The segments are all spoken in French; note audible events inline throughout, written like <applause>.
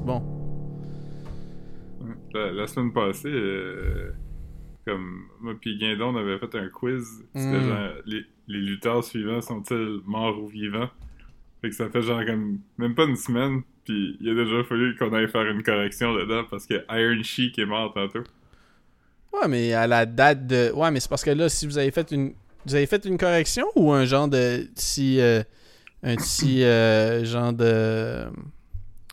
bon. La, la semaine passée, euh, comme moi puis Guindon, on avait fait un quiz. C'était Mm. genre, les, les lutteurs suivants sont-ils morts ou vivants? Fait que ça fait genre comme, même pas une semaine, puis il a déjà fallu qu'on aille faire une correction dedans parce que Iron Sheik est mort tantôt. Ouais, mais à la date de. Ouais, mais c'est parce que là, si vous avez fait une. Vous avez fait une correction ou un genre de. Si. euh, un petit euh, genre de.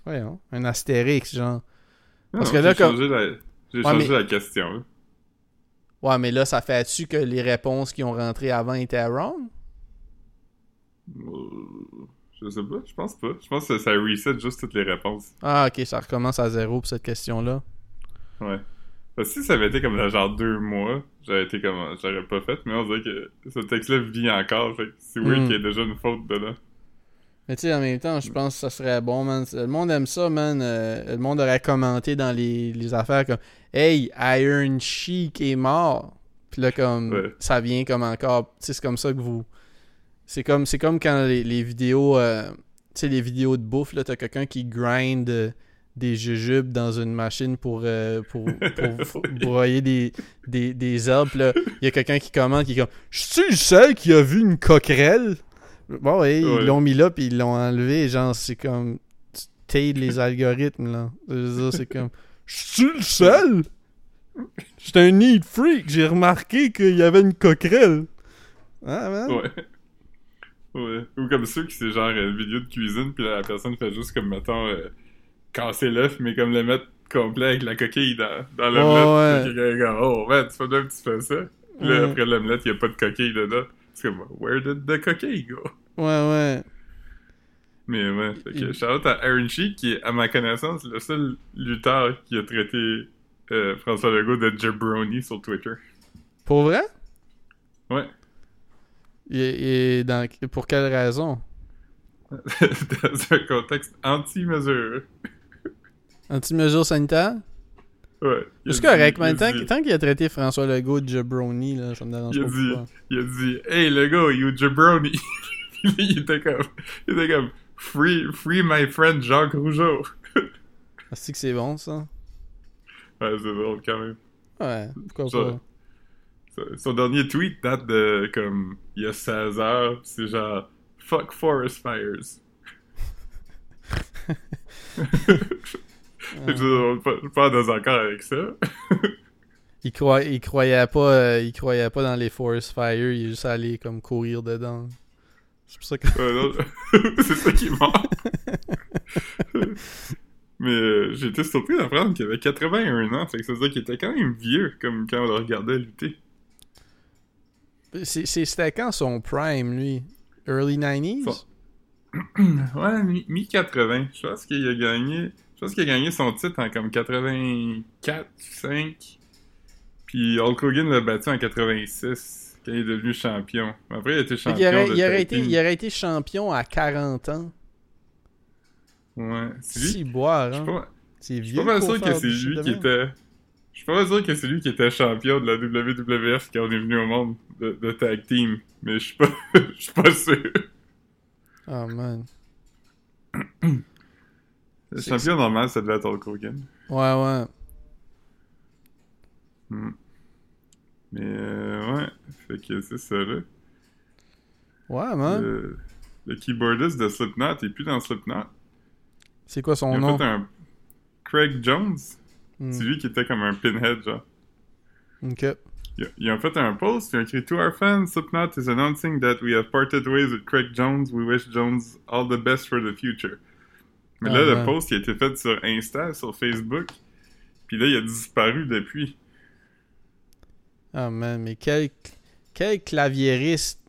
Voyons, un astérix, genre. Non, Parce que là, j'ai comme- changé la, j'ai Ouais, changé mais- la question. là. Ouais, mais là, ça fait-tu que les réponses qui ont rentré avant étaient wrong? Euh, Je sais pas, je pense pas. Je pense que ça reset juste toutes les réponses. Ah, ok, ça recommence à zéro pour cette question-là. Ouais. Parce que si ça avait été comme dans genre deux mois, j'aurais été comme j'aurais pas fait, mais on dirait que ce texte-là vit encore, fait que c'est weird Mm. qu'il y ait déjà une faute dedans. Mais tu sais, en même temps, je pense que ça serait bon, man. Le monde aime ça, man. Euh, le monde aurait commenté dans les, les affaires comme Hey, Iron Sheik est mort. Puis là, comme, Ouais. ça vient comme encore. Tu sais, c'est comme ça que vous. C'est comme, c'est comme quand les, les vidéos. euh, tu sais, les vidéos de bouffe, là, t'as quelqu'un qui grind euh, des jujubes dans une machine pour, pour, pour <laughs> broyer des, des, des herbes. Là, il y a quelqu'un qui commente qui est comme Je suis le seul qui a vu une coquerelle Bon, ouais, Ouais. ils l'ont mis là, puis ils l'ont enlevé. Genre, c'est comme. Tu t'aides les algorithmes, là. C'est comme. <laughs> Je suis le seul! J'étais un neat freak, j'ai remarqué qu'il y avait une coquerelle. Ah, man? Ouais. Ouais. Ou comme ceux qui c'est genre une vidéo de cuisine, puis la personne fait juste comme, mettons, euh, casser l'œuf, mais comme le mettre complet avec la coquille dans, dans l'omelette. Ouais, quelqu'un est comme, oh man, tu fais bien que tu fais ça. Puis là, Ouais. après l'omelette, il y a pas de coquille dedans. C'est comme, where did the coquille go? Ouais, ouais. Mais ouais, fait que shout à Aaron Sheik, qui est, à ma connaissance, le seul lutteur qui a traité euh, François Legault de jabroni sur Twitter. Pour vrai? Ouais. Et, et dans, pour quelle raison? <laughs> Dans un contexte anti-mesure. Anti-mesure sanitaire? Ouais. C'est correct, man. Tant, tant qu'il a traité François Legault de jabroni, là, ça me dérange Il a pas. dit, pourquoi. il a dit, hey Legault, you jabroni. <laughs> Il était comme, il était comme, free, free my friend Jacques Rougeau. Ah, c'est que c'est bon, ça? Ouais, c'est drôle quand même. Ouais, pourquoi Ça- pas? Son- Son dernier tweet date de comme il y a 16 heures, c'est genre fuck forest fires. <laughs> <laughs> <laughs> Je suis pas, je suis pas en désaccord avec ça. <laughs> Il, croyait pas euh, il croyait pas dans les forest fires, il est juste allé comme courir dedans. C'est pour ça que <laughs> c'est ça qui est mort. Mais euh, j'ai été surpris d'apprendre qu'il avait 81 ans, fait que ça veut dire qu'il était quand même vieux, comme quand on le regardait lutter. C'était quand son prime, lui? Early 90s? Son- <clears throat> Ouais, mi- mi-80. Je pense qu'il a gagné. Je pense qu'il a gagné son titre en comme 84, 5. Puis Hulk Hogan l'a battu en 86 quand il est devenu champion. Après, il a été champion. qu'il aurait, de il, aurait été, il aurait été champion à 40 ans. Ouais, c'est lui. Boire, hein. pas, C'est je suis vieux. pas mal sûr que c'est lui qui même. était. Je suis pas mal sûr que c'est lui qui était champion de la WWF quand on est venu au monde de, de tag team. Mais je suis pas, <laughs> je suis pas sûr. Oh man. <clears throat> Le champion normal, ça devait être Hulk Hogan. Ouais, ouais. Hmm. Mais euh, ouais, fait que c'est ça là. Ouais, man. Le, le keyboardiste de Slipknot est plus dans Slipknot. C'est quoi son Il a nom? fait un Craig Jones. Hmm, C'est lui qui était comme un pinhead, genre. Ok. Il a, il a fait un post, il a écrit To our fans, Slipknot is announcing that we have parted ways with Craig Jones. We wish Jones all the best for the future. Mais Ah, là, le post il a été fait sur Insta, sur Facebook. Puis là, il a disparu depuis. Ah man, mais quel, quel claviériste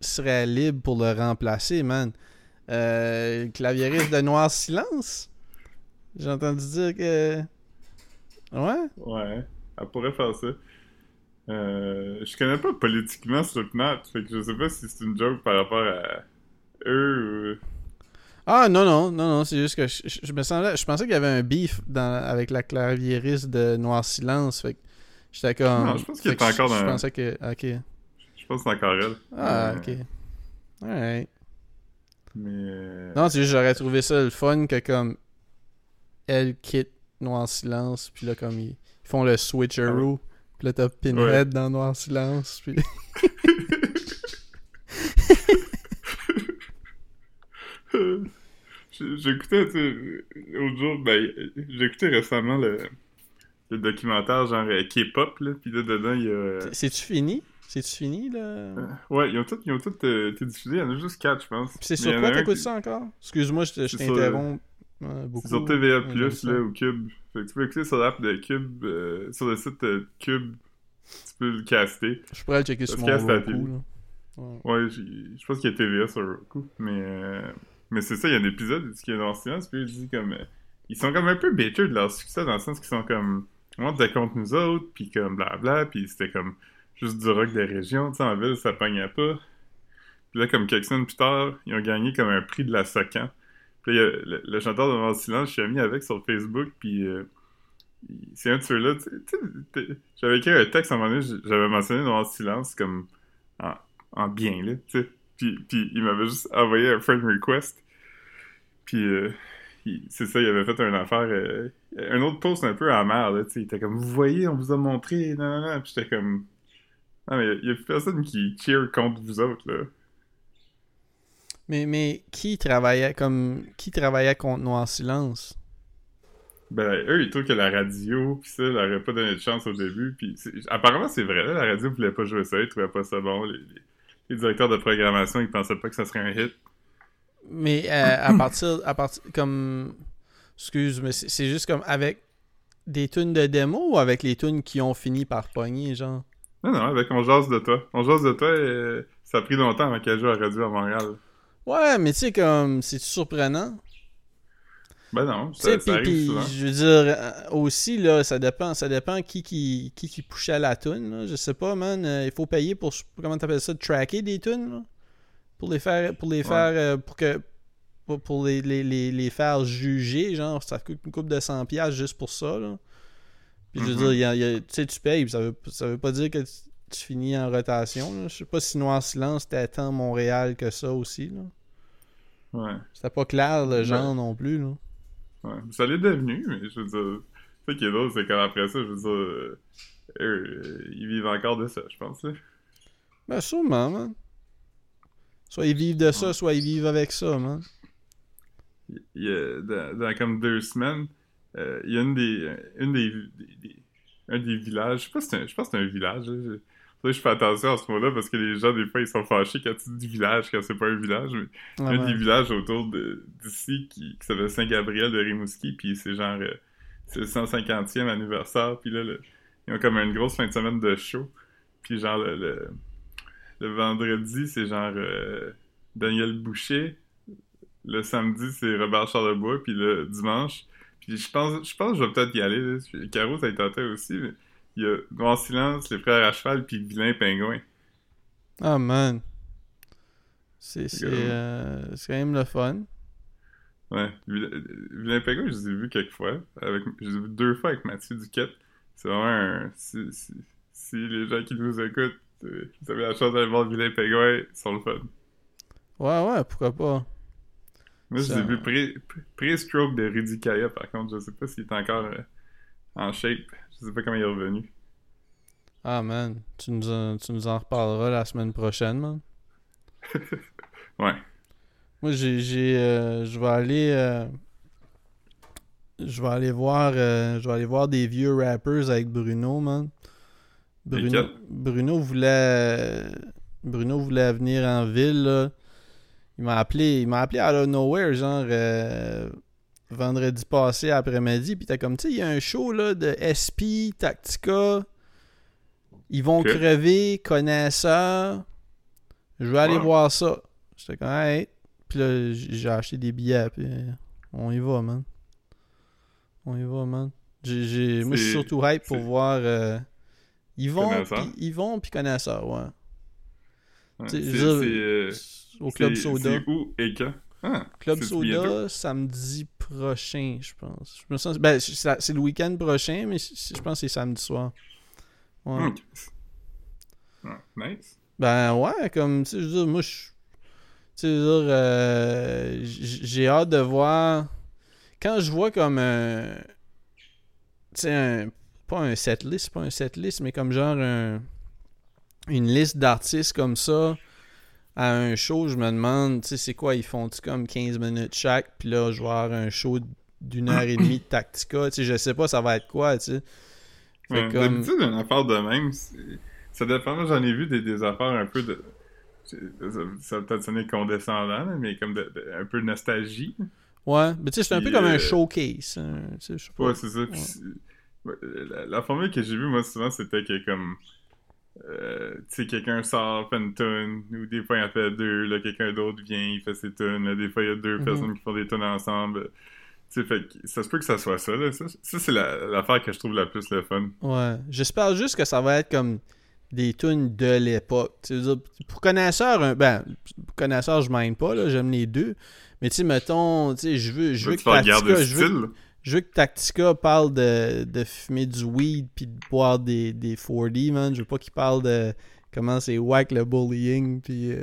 serait libre pour le remplacer, man? Euh, claviériste de Noir Silence? J'ai entendu dire que... Ouais? Ouais, elle pourrait faire ça. Euh, je connais pas politiquement Slipknot, fait que je sais pas si c'est une joke par rapport à eux ou... Ah non, non, non, non, c'est juste que je, je- je me semblais, je pensais qu'il y avait un beef dans, avec la claviériste de Noir Silence, fait que j'étais comme... Non, je pense qu'il que encore je, je dans- pensais que... Ok. Je pense que c'est encore elle. Ah, ok. Alright. Mais... euh, Non, c'est juste j'aurais trouvé ça le fun que comme elle quitte Noir Silence, puis là, comme ils, ils font le switcheroo, puis là, t'as Pinhead dans Noir Silence, puis... <laughs> <laughs> J'écoutais, tu sais, l'autre jour, ben, j'écoutais récemment le, le documentaire genre euh, K-pop, là, pis là, dedans, il y a... euh, C'est-tu fini? C'est-tu fini, là? Ouais, ils ont tous ils ont euh, été diffusés, il y en a juste 4, je pense. C'est sur quoi t'écoutes qui- ça encore? Excuse-moi, je t'interromps euh, beaucoup. C'est sur TVA+, ça. là, ou Cube. Fait que tu peux écouter sur l'app de Cube, euh, sur le site Cube, tu peux le caster. Je pourrais le checker sur mon Roku, là. Ouais. Ouais, je pense qu'il y a TVA sur Roku, mais... Mais c'est ça, il y a un épisode qui est dans le silence, puis il dit comme... Ils sont comme un peu bitter de leur succès, dans le sens qu'ils sont comme... On te contre nous autres, puis comme blabla, puis c'était comme juste du rock des régions, tu sais, en ville, ça pognait pas. Puis là, comme quelques semaines plus tard, ils ont gagné comme un prix de la Socan. Puis là, le, le chanteur de Mort Silence, je suis ami avec sur Facebook, puis euh, c'est un de ceux-là, j'avais écrit un texte à un moment donné, j'avais mentionné Noir Silence comme en, en bien, là, tu sais. Puis, puis il m'avait juste envoyé un friend request. Puis euh, c'est ça, il avait fait une affaire, euh, un autre post un peu amer, là, tu sais. Il était comme, vous voyez, on vous a montré, non, non, non. Puis j'étais comme, non, mais il y a plus personne qui cheer contre vous autres, là. Mais, mais qui travaillait comme. Qui travaillait contre Noir Silence? Ben, eux, ils trouvent que la radio, pis ça, leur aurait pas donné de chance au début. Puis apparemment, c'est vrai, là, la radio voulait pas jouer ça, ils trouvaient pas ça bon. Les, les- les directeurs de programmation, ils pensaient pas que ça serait un hit. Mais euh, à partir. À partir. Comme. Excuse, mais c'est juste comme avec des tunes de démo ou avec les tunes qui ont fini par pogner, genre? Non, non, avec On jase de toi. On jase de toi, euh, ça a pris longtemps avant qu'elle joue à radio à Montréal. Ouais, mais tu sais, comme. C'est surprenant. Ben non, ça, ça arrive souvent. je veux dire, euh, aussi, là, ça dépend, ça dépend qui qui, qui, qui pushait la tune, là. Je sais pas, man, euh, il faut payer pour, comment t'appelles ça, tracker des tunes, là? Pour les faire, pour les Ouais. faire, euh, pour que, pour, pour les, les, les, les faire juger, genre, ça coûte une coupe de 100$ piastres juste pour ça, là. Puis je veux Mhm. dire, il y a- il y a- tu sais, tu payes, ça veut, ça veut pas dire que tu, tu finis en rotation, là. Je sais pas si Noir Silence était tant Montréal que ça aussi, là. Ouais, C'était pas clair, le Ouais. genre, non plus, là. Ouais. Ça l'est devenu, mais je veux dire... Ce qui est drôle, c'est qu'après ça, je veux dire... euh, eux, euh, ils vivent encore de ça, je pense, là. Ben, sûrement, man. Soit ils vivent de ça, Ouais. soit ils vivent avec ça, man. il y a, dans, dans comme deux semaines, euh, il y a une des, une des, des- des- un des villages, je sais pas si c'est un, je pense que c'est un village, je, je fais attention à ce moment-là parce que les gens, des fois, ils sont fâchés quand tu dis village, quand c'est pas un village, mais Ah, un ben. des villages autour d'ici qui, qui s'appelle Saint-Gabriel de Rimouski, puis c'est genre, euh, c'est le 150e anniversaire, puis là, le- ils ont comme une grosse fin de semaine de show, puis genre, le, le, le vendredi, c'est genre euh, Daniel Boucher, le samedi, c'est Robert Charlebois, puis le dimanche, puis je pense, je pense que je vais peut-être y aller, là. Caro, ça y tentait aussi, mais il y a Noir Silence, Les Frères à Cheval, puis Vilain Pingouin. Ah, man. C'est c'est, Regarde. euh, c'est quand même le fun. Ouais, Vilain, Pingouin, je les ai vus quelques fois, avec, je les ai vus deux fois avec Mathieu Duquette. C'est vraiment un... Si, si, si les gens qui nous écoutent, euh, vous avez la chance d'aller voir Vilain Pingouin, ils sont le fun. Ouais, ouais, pourquoi pas. Moi, je les ai vus pré- pré-stroke de Rudy Kaya, par contre. Je sais pas s'il est encore euh, en shape. Je sais pas comment il est revenu. Ah, man. Tu nous, en, tu nous en reparleras la semaine prochaine, man. <laughs> Ouais. Moi, j'ai. j'ai, euh, je vais aller. euh, je vais aller voir. euh, je vais aller voir des vieux rappers avec Bruno, man. Bruno? Bruno voulait. Bruno voulait venir en ville, là. Il m'a appelé. Il m'a appelé out of nowhere, genre. Vendredi passé après-midi. Puis t'as comme, tu sais, il y a un show, là, de SP, Tactica. Ils vont crever, connaisseurs. Je vais aller voir ça. J'étais comme, hey. Puis là, j'ai acheté des billets, puis euh, on y va, man. On y va, man. J'ai, Moi, je suis surtout hype pour voir. euh, Ils vont, ils vont, puis connaisseurs, ouais. C'est euh, Au Club Soda. C'est où et quand? Ah, Club Soda, samedi prochain, je pense. Je me sens... Ben, c'est le week-end prochain, mais je pense que c'est samedi soir. Ouais. Ah, nice. Ben ouais, comme, tu sais, je veux dire, moi, je. Tu sais, je veux dire, euh, j'ai hâte de voir quand je vois comme un. Tu sais, un. Pas un setlist, pas un setlist, mais comme genre un, une liste d'artistes comme ça à un show, je me demande, tu sais, c'est quoi, ils font-tu comme 15 minutes chaque, puis là, je vais avoir un show d'une heure et demie de Tactica, tu sais, je sais pas ça va être quoi, tu sais. Ouais, comme- D'habitude, une affaire de même, ça dépend. Moi, j'en ai vu des, des affaires un peu de. Ça, ça va peut-être sonner condescendant, mais comme de, de- un peu de nostalgie. Ouais, mais tu sais, c'est un peu comme un euh, showcase, hein, tu sais, je sais pas. Ouais, c'est ça. Ouais, la, la formule que j'ai vue, moi, souvent, c'était que comme. Euh, tu sais, quelqu'un sort, fait une tune, ou des fois, il en fait deux, là, quelqu'un d'autre vient, il fait ses tunes, là, des fois, il y a deux Mhm. personnes qui font des tunes ensemble. Tu sais, fait que ça se peut que ça soit ça, là. Ça, ça, c'est la- l'affaire que je trouve la plus le fun. Ouais. J'espère juste que ça va être comme des tunes de l'époque. Pour connaisseurs, un- ben, pour connaisseurs, je m'aime pas, là, j'aime les deux. Mais tu sais, mettons, tu sais, je veux, je veux Tu que le je veux. Je veux que Tactica parle de, de fumer du weed puis de boire des, des 4D, man. Je veux pas qu'il parle de comment c'est whack le bullying puis euh,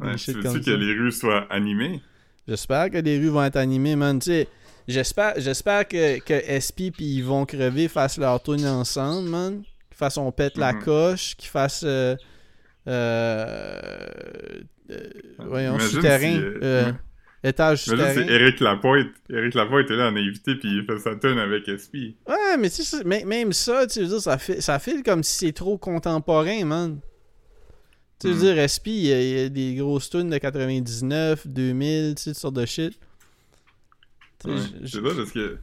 Ouais, tu veux-tu que les rues soient animées? J'espère que les rues vont être animées, man. Tu sais, j'espère, j'espère que, que SP puis ils vont crever fassent leur tune ensemble, man. Qu'ils fassent on pète la Mhm. coche, qu'ils fassent euh, euh, euh, voyons, souterrain, si, ouais. Étage Imagine, souterrain. c'est Eric Lapointe. Eric Lapointe est là en invité, puis il fait sa tune avec SP. Ouais, mais tu sais, mê- même ça, tu veux dire, ça fait, ça file comme si c'est trop contemporain, man. Tu veux Mhm. dire, SP, il y, a, il y a des grosses tunes de 99, 2000, tu sais, toutes sortes de shit. Ouais, C'est drôle parce que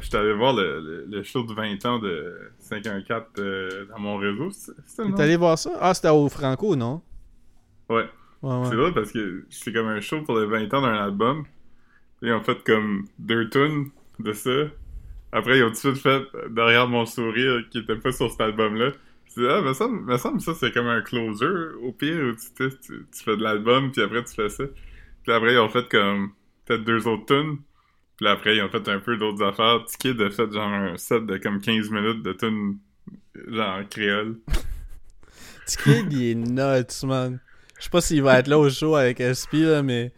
j'étais allé voir le, le, le show de 20 ans de 514 euh, dans mon réseau. T'es allé voir ça? Ah, c'était au Franco, non? Ouais, ouais. C'est drôle parce que c'est comme un show pour les 20 ans d'un album. Ils ont fait comme deux tunes de ça. Après, ils ont tout de suite fait Derrière mon sourire qui était pas sur cet album-là. Ah, me semble, me semble ça, c'est comme un closer, au pire, où tu, tu, tu- fais de l'album, puis après, tu fais ça. Puis après, ils ont fait comme peut-être deux autres tunes. Puis après, ils ont fait un peu d'autres affaires. T-Kid a fait genre un set de comme 15 minutes de tunes genre en créole. <laughs> T-Kid, il est nuts, man. Je sais pas s'il va être là au show avec SP, là, mais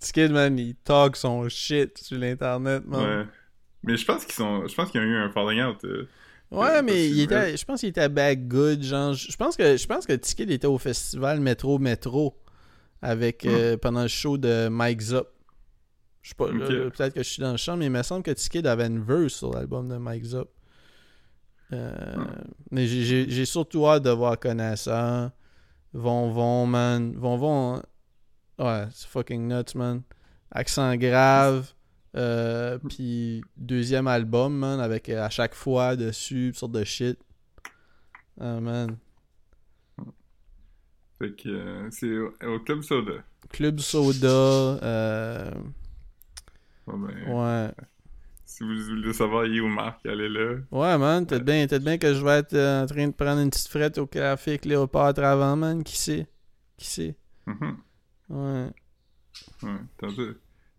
T-Kid, man, il talk son shit sur l'internet, man. Ouais. Mais je pense qu'ils sont. Je pense qu'ils ont eu un falling out. euh. Ouais, mais il était, je pense qu'il était back good, genre, je pense que, je pense que était au festival Metro Metro avec, euh, pendant le show de Mike Zop. Je sais pas, peut-être que je suis dans le champ, mais il me semble que T-Kid avait une verse sur l'album de Mike Zop. Euh, Mais j'ai- j'ai j'ai surtout hâte de voir Connaissant. Von Von, man. Von Von, ouais, c'est fucking nuts, man. Accent grave. Euh, puis deuxième album, man, avec euh, à chaque fois dessus, toutes sortes de shit. Ah, man. Fait que euh, c'est au, au Club Soda. Club Soda. Euh, Bon, ben, ouais. Si vous voulez savoir, il est où Marc, allez là. Ouais, man. Peut-être bien, peut bien que je vais être euh, en train de prendre une petite frette au café Cléopâtre avant, man. Qui sait? Qui sait? Mhm. Ouais. Ouais. Tantôt,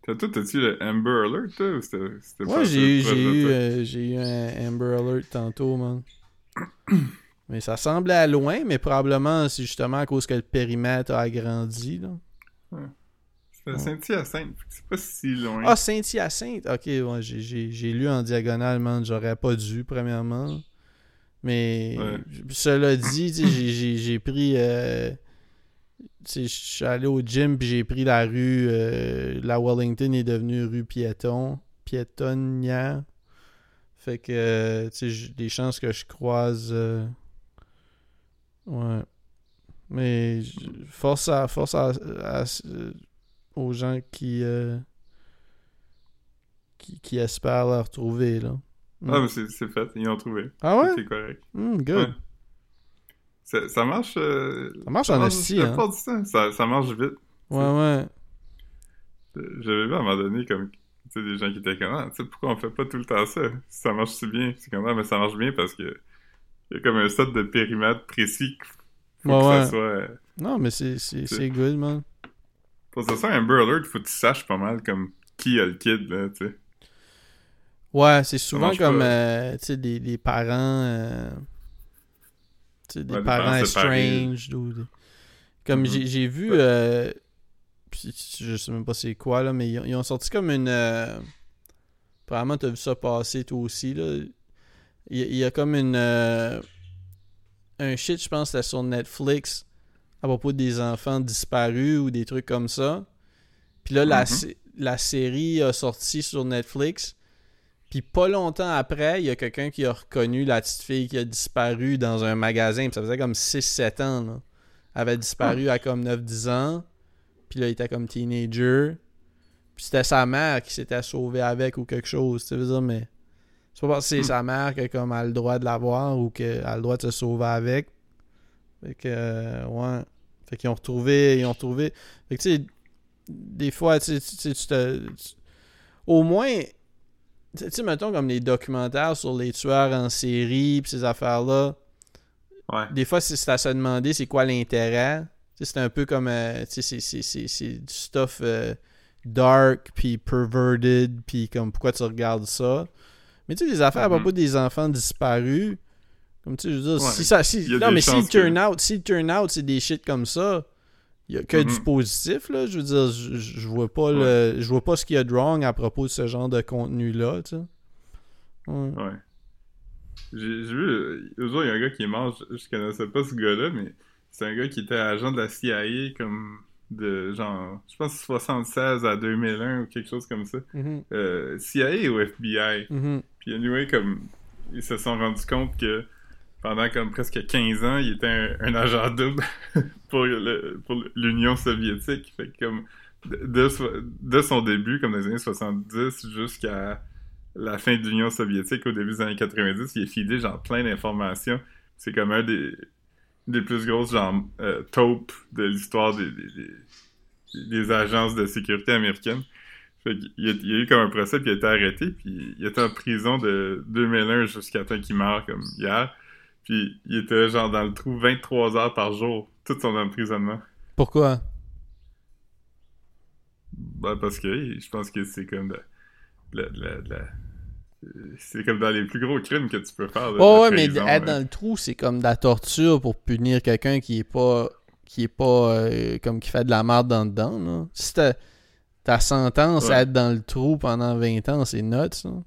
tantôt, t'as-tu le Amber Alert, toi, ou c'était c'était pas Ouais, j'ai eu, toi? euh, eu un Amber Alert tantôt, man. <clears throat> mais ça semblait à loin, mais probablement c'est justement à cause que le périmètre a agrandi, là. C'était Saint-Hyacinthe, c'est pas si loin. Ah, Saint-Hyacinthe! Ok, ouais, j'ai- lu en diagonale, man. J'aurais pas dû, premièrement. Mais, Ouais. cela dit, j'ai- pris. euh, je suis allé au gym, puis j'ai pris la rue. euh, la Wellington est devenue rue piéton. Piétonnière. Fait que, tu sais, des chances que je croise. euh, ouais. Mais, force à. Force à- à- aux gens qui, euh, qui, qui espèrent la retrouver, là. Mm. Ah, mais c'est fait, ils l'ont trouvé. Ah ouais? C'est correct. Mm, good. Ouais. Ça, ça marche. euh, Ça marche en esti, hein. ça, ça marche vite. Ouais, ouais. J'avais vu à un moment donné comme tu sais, des gens qui étaient comme ah, tu sais pourquoi on fait pas tout le temps ça? Si ça marche si bien c'est comme ah, mais ça marche bien parce que il y a comme un set de périmètre précis faut Ouais, que ouais. ça soit Non, mais c'est good, man. Pour ça soit un Amber Alert faut que tu saches pas mal comme qui a le kid là tu sais Ouais, c'est souvent comme, euh, tu sais, des, des parents... euh, tu sais, des Ouais, des parents estranged ou... des- Comme Mhm. j'ai j'ai vu... Euh, je sais même pas c'est quoi, là, mais ils, ont- ils ont sorti comme une. Probablement, t'as vu ça passer toi aussi, là. Il, y a- il y a comme une. Un shit, je pense, c'était sur Netflix à propos des enfants disparus ou des trucs comme ça. Puis là, la, Mhm. la série a sorti sur Netflix. Puis pas longtemps après, il y a quelqu'un qui a reconnu la petite fille qui a disparu dans un magasin. Puis ça faisait comme 6-7 ans. Là. Elle avait disparu à comme 9-10 ans. Puis là, il était comme teenager. Puis c'était sa mère qui s'était sauvée avec ou quelque chose. Tu veux dire, mais. C'est pas parce que c'est Hmm. sa mère qui a comme a le droit de l'avoir ou qu'elle a le droit de se sauver avec. Fait que, euh, ouais. Fait qu'ils ont retrouvé. Ils ont retrouvé. Fait que, tu sais, des fois, tu sais, tu te. Au moins. Tu sais- mettons comme les documentaires sur les tueurs en série pis ces affaires-là. Ouais. Des fois, c'est à se demander c'est quoi l'intérêt. Tu sais, C'est un peu comme. euh, tu sais, c'est- du stuff euh, dark, puis perverted, puis comme pourquoi tu regardes ça. Mais tu sais, des affaires à Mhm. propos des enfants disparus. Comme tu sais, je veux dire, Ouais. si ça. Si, non, mais si que- turn out, si turn out, c'est des shit comme ça. Il y a que du Mhm. positif, là. Je veux dire, je, vois pas le. Je vois pas ce qu'il y a de wrong à propos de ce genre de contenu-là, tu sais. Ouais. Ouais. J'ai vu, euh, jour, il y a un gars qui est mort, je, je connaissais pas ce gars-là, mais c'est un gars qui était agent de la CIA, comme de genre, je pense 76 à 2001 ou quelque chose comme ça. Mhm, Euh, CIA ou FBI. mhm. Puis anyway, comme, ils se sont rendus compte que pendant comme presque 15 ans, il était un, agent double <laughs> pour l'Union soviétique. Fait comme, de, de so- de son début, comme dans les années 70 jusqu'à la fin de l'Union soviétique au début des années 90, il est fidé genre plein d'informations. C'est comme un des, plus grosses genre euh, taupes de l'histoire des, agences de sécurité américaines. Il y a eu comme un procès, puis il a été arrêté, puis il était en prison de 2001 jusqu'à temps qu'il meure, comme hier. Puis il était genre dans le trou 23 heures par jour, tout son emprisonnement. Pourquoi? Ben, parce que je pense que c'est comme de, la- la- c'est comme dans les plus gros crimes que tu peux faire. de- Oh ouais, mais être là. dans le trou, c'est comme de la torture pour punir quelqu'un qui est pas qui est pas euh, comme qui fait de la merde dans dedans. Là. Si ta, ta sentence Ouais. à être dans le trou pendant 20 ans, c'est nuts. Ça. Ouais.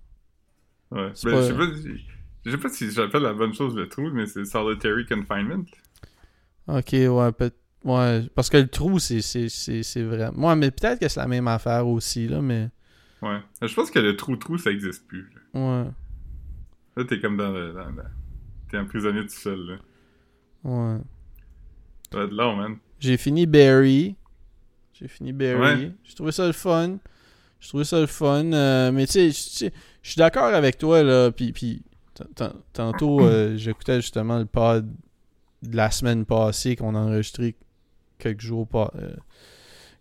Ben, pas- je sais pas, si- je sais pas si j'appelle la bonne chose le trou, mais c'est solitary confinement. Ok, ouais, peut ouais, parce que le trou, c'est vrai. Moi, mais peut-être que c'est la même affaire aussi là, mais Ouais. Je pense que le trou-trou, ça existe plus. là. ouais, Là, t'es comme dans le. Dans le- T'es emprisonné tout seul, là. ouais. Ça va être long, man. J'ai fini Barry. J'ai fini Barry. Ouais. J'ai trouvé ça le fun. J'ai trouvé ça le fun. euh, mais tu sais, je suis d'accord avec toi, là. Puis, tantôt, euh, j'écoutais justement le pod de la semaine passée qu'on a enregistré quelques jours pas. euh,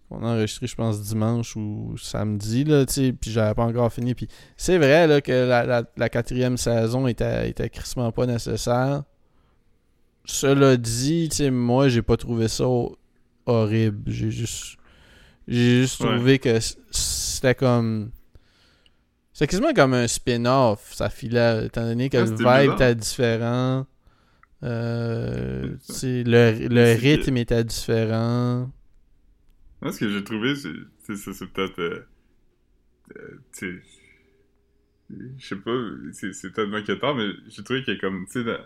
qu'on a enregistré, je pense, dimanche ou samedi, là, tu sais, puis j'avais pas encore fini. Puis c'est vrai, là, que la, la, la quatrième saison était, était crissement pas nécessaire. Cela dit, tu sais, moi, j'ai pas trouvé ça ho- horrible. J'ai juste... J'ai juste Ouais. trouvé que c'était comme... C'était quasiment comme un spin-off, ça filait, étant donné que Ouais, le vibe était différent. Euh, C'est le, le C'est rythme était différent. Moi, ce que j'ai trouvé, c'est c'est- c'est c'est peut-être. euh, euh. Je sais pas, c'est c'est peut-être moi qui tort, mais j'ai trouvé qu'il y a comme. Tu sais, dans,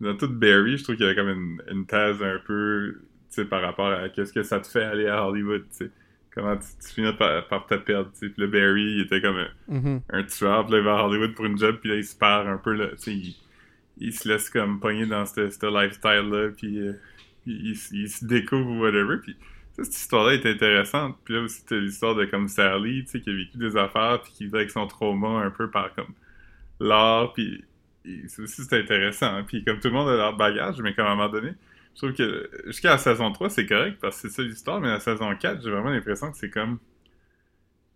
dans toute Barry, je trouve qu'il y avait comme une, une thèse un peu. Tu sais, par rapport à qu'est-ce que ça te fait aller à Hollywood, tu sais. Comment tu, tu finis par, par te perdre. Puis le Barry, il était comme un, Mhm. un tueur, puis là, il va à Hollywood pour une job, puis là, il se perd un peu, là, il, il se laisse comme pogner dans ce ce lifestyle-là, puis euh, il, il se- il se découvre ou whatever, puis ça, cette histoire-là est intéressante, puis là aussi, t'as l'histoire de comme Sally, qui a vécu des affaires, puis qui vit avec son trauma un peu par comme l'art, puis ça aussi, c'est intéressant, hein. puis comme tout le monde a leur bagage, mais comme à un moment donné, je trouve que jusqu'à la saison 3, c'est correct, parce que c'est ça l'histoire, mais la saison 4, j'ai vraiment l'impression que c'est comme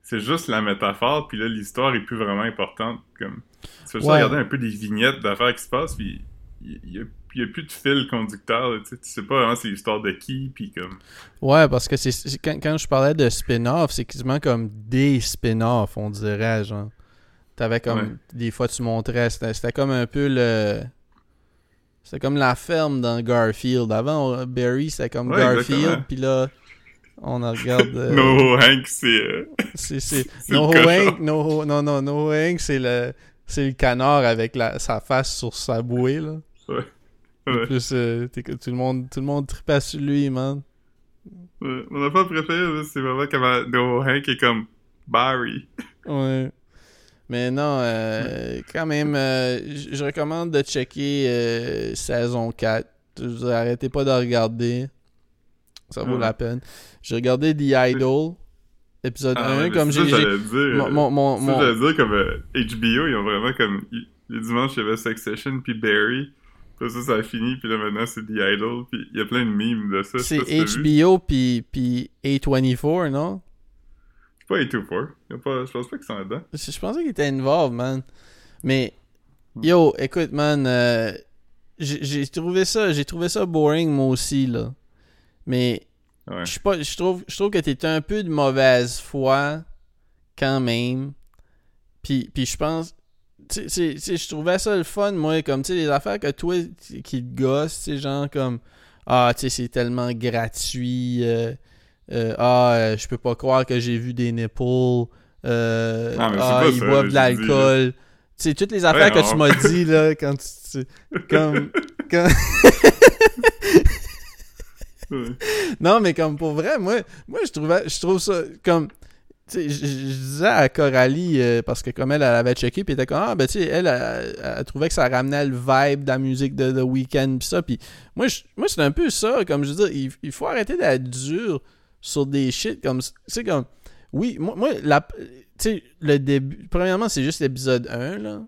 c'est juste la métaphore, puis là, l'histoire est plus vraiment importante. Comme, tu fais juste Ouais. regarder un peu des vignettes d'affaires qui se passent, puis il y, a, il y a plus de fil conducteur. là, Tu sais, tu sais pas vraiment c'est l'histoire de qui, puis comme... Ouais, parce que c'est quand, quand je parlais de spin-off, c'est quasiment comme des spin-off, on dirait, genre. T'avais comme... Ouais. Des fois, tu montrais... C'était comme un peu le... C'était comme la ferme dans Garfield. Avant, on- Barry, c'était comme Ouais, Garfield, puis là... On en regarde. euh, No Hank, c'est. euh, c'est, c'est... <laughs> c'est No. Hank, no, non, non, No Hank, c'est le, c'est le canard avec la, sa face sur sa bouée, là. Ouais. Plus, euh, tout le monde, tout le monde tripait sur lui, man. Ouais. Mon affaire préférée, là, c'est vraiment comment No Hank est comme Barry. Ouais. Mais non, euh, quand même, euh, je recommande de checker euh, saison 4. Je veux dire, Arrêtez pas de regarder. Ça vaut la peine. J'ai regardé The Idol, épisode Ah 1, ouais, comme j'ai... j'allais dire. Mon, mon, dire comme HBO, ils ont vraiment comme. Les dimanches, il y avait Succession puis Barry. Puis ça, ça a fini, puis là maintenant c'est The Idol. Puis il y a plein de memes de ça. c'est. HBO puis, puis A24, non? Pas A24. Il y a pas... Je pense pas qu'ils sont là-dedans. Je, je pensais qu'il était involved, man. Mais, yo, écoute, man, euh, j'ai trouvé ça, j'ai trouvé ça boring, moi aussi, là. Mais, Ouais. je suis pas, je trouve, je trouve que t'es un peu de mauvaise foi, quand même. Puis, puis je pense, tu sais, je trouvais ça le fun, moi, comme, tu sais, les affaires que toi, qui te gossent, tu sais, genre, comme, ah, tu sais, c'est tellement gratuit, euh, euh, ah, euh, je peux pas croire que j'ai vu des nipples, euh, Ah, ah, ils ça, boivent de l'alcool. Tu sais, toutes les affaires Ouais, que tu m'as dit, là, quand tu, tu- comme, <laughs> quand, non, mais comme pour vrai, moi, moi je trouvais, je trouve ça comme. Tu sais, je, je- disais à Coralie, euh, parce que comme elle, elle avait checké, puis elle était comme, ah, ben tu sais, elle, elle, elle, elle trouvait que ça ramenait le vibe de la musique de The Weeknd, pis ça, puis moi, je- moi c'est un peu ça, comme je veux dire, il, il faut arrêter d'être dur sur des shit comme. Tu sais, comme. Oui, moi, moi la, tu sais, le début. Premièrement, c'est juste l'épisode 1, là.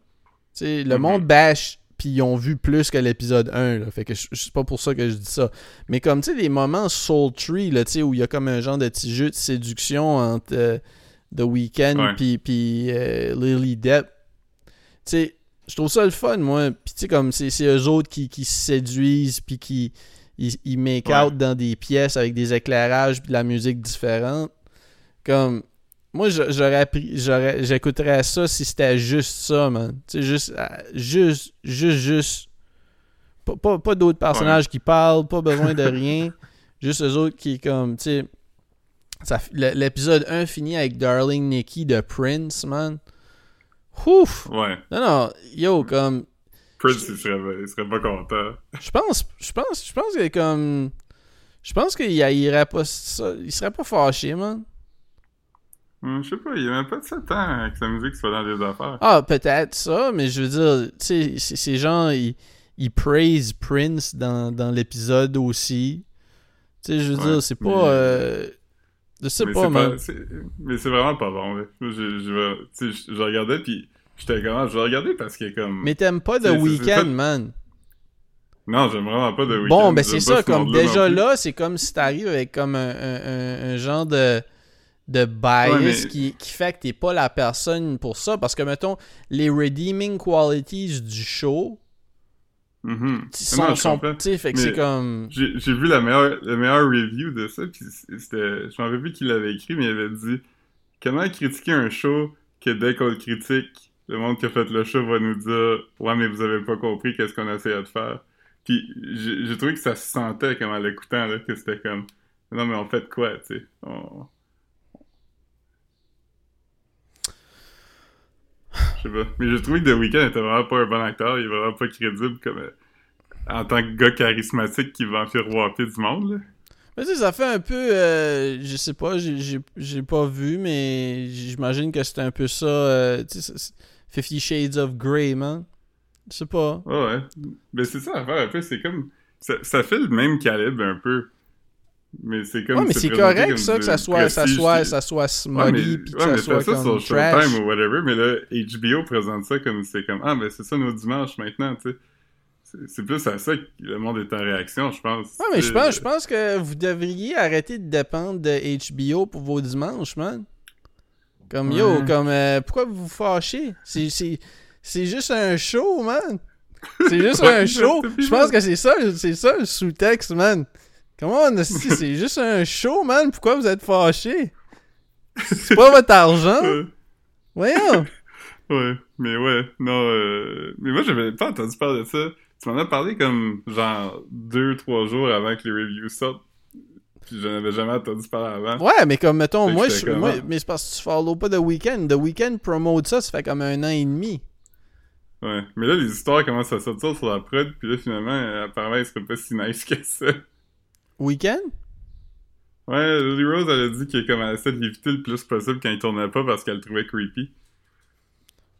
Tu sais, le Mhm. monde bash, puis ils ont vu plus que l'épisode 1, là. Fait que je- c'est pas pour ça que je dis ça. Mais comme, tu sais, les moments sultry, là, tu sais, où il y a comme un genre de petit jeu de séduction entre euh, The Weeknd puis puis, euh, Lily Depp. Tu sais, je trouve ça le fun, moi. Puis tu sais, comme, c'est c'est eux autres qui, qui se séduisent, puis qui ils, ils make Ouais. out dans des pièces avec des éclairages puis de la musique différente. Comme, moi, j'aurais appris, j'aurais, j'écouterais ça si c'était juste ça, man. Tu sais, juste, euh, juste, juste, juste. Pas, pas, pas d'autres personnages qui parlent, pas besoin de rien. <laughs> juste eux autres qui, comme, tu sais. L'épisode 1 finit avec Darling Nikki de Prince, man. Ouf! Ouais. Non, non, yo, comme. Prince, il serait, il serait pas content. Je pense, je pense, je pense que comme. Je pense qu'il irait pas ça. Il serait pas fâché, man. Hum, je sais pas, il y a même pas de 7 ans que sa musique soit dans les affaires. Ah, peut-être ça, mais je veux dire, tu sais, ces gens, ils, ils praise Prince dans, dans l'épisode aussi. Tu sais, je veux Ouais, dire, c'est mais- pas. euh, je sais mais pas, c'est- Mais c'est vraiment pas bon. Moi, je, je, je regardais, puis j'étais je vais regarder parce que comme... Mais t'aimes pas The Weeknd, man. Non, j'aime vraiment pas de Weeknd. Bon, ben c'est ça, comme déjà là, c'est comme si t'arrives avec comme un, un- genre de, de bias Ouais, mais- qui, qui fait que t'es pas la personne pour ça. Parce que, mettons, les redeeming qualities du show Mhm. sont, Non, sont fait que c'est comme... J'ai vu la meilleure, le meilleur review de ça, puis c'était... Je m'en rappelle plus qui l'avait écrit, mais il avait dit « Comment critiquer un show que dès qu'on le critique, le monde qui a fait le show va nous dire « Ouais, mais vous avez pas compris qu'est-ce qu'on essayait de faire. » Puis j'ai trouvé que ça se sentait, comme en l'écoutant, là, que c'était comme « Non, mais on fait quoi, tu sais? Je sais pas. Mais j'ai trouvé que The Weeknd était vraiment pas un bon acteur. Il est vraiment pas crédible comme euh, en tant que gars charismatique qui va enfiroiper du monde. Là. Mais tu sais, ça fait un peu... euh, je sais pas, j'ai- pas vu, mais j'imagine que c'est un peu ça... euh, tu sais, Fifty Shades of Grey, man. Je sais pas. Ouais, ouais. Mais c'est ça l'affaire un peu. C'est comme. Ça, ça fait le même calibre un peu. Mais c'est comme. Ouais, mais c'est correct comme ça que ça soit, ça soit, puis- ça soit smoggy mais, pis que ouais, ça mais soit ça comme sur trash. Showtime ou whatever, mais là, HBO présente ça comme c'est comme Ah, ben c'est ça nos dimanches maintenant, tu sais. C'est- plus à ça que le monde est en réaction, je pense. Ouais, mais je pense, je pense que vous devriez arrêter de dépendre de HBO pour vos dimanches, man. Comme yo, comme euh, pourquoi vous vous fâchez? C'est, juste un show, man. C'est juste <laughs> un show. Je pense que c'est ça, c'est ça le sous-texte, man. Comment on <laughs> c'est juste un show, man. Pourquoi vous êtes fâchés? C'est pas votre argent. Voyons. <laughs> Ouais, mais ouais, non, euh... mais moi j'avais pas entendu parler de ça. Tu m'en as parlé comme genre deux, trois jours avant que les reviews sortent. Puis je n'avais jamais entendu parler avant. Ouais, mais comme, mettons, moi, je, comme, moi- ah. mais c'est parce que tu follow pas The Weeknd. The Weeknd promote ça, ça fait comme un an et demi. Ouais. Mais là, les histoires commencent à sortir sur la prod, puis là, finalement, euh, apparemment, ils seraient pas si nice que ça. Weeknd? Ouais, Lily Rose, elle a dit qu'elle commençait de l'éviter le plus possible quand il tournait pas parce qu'elle le trouvait creepy.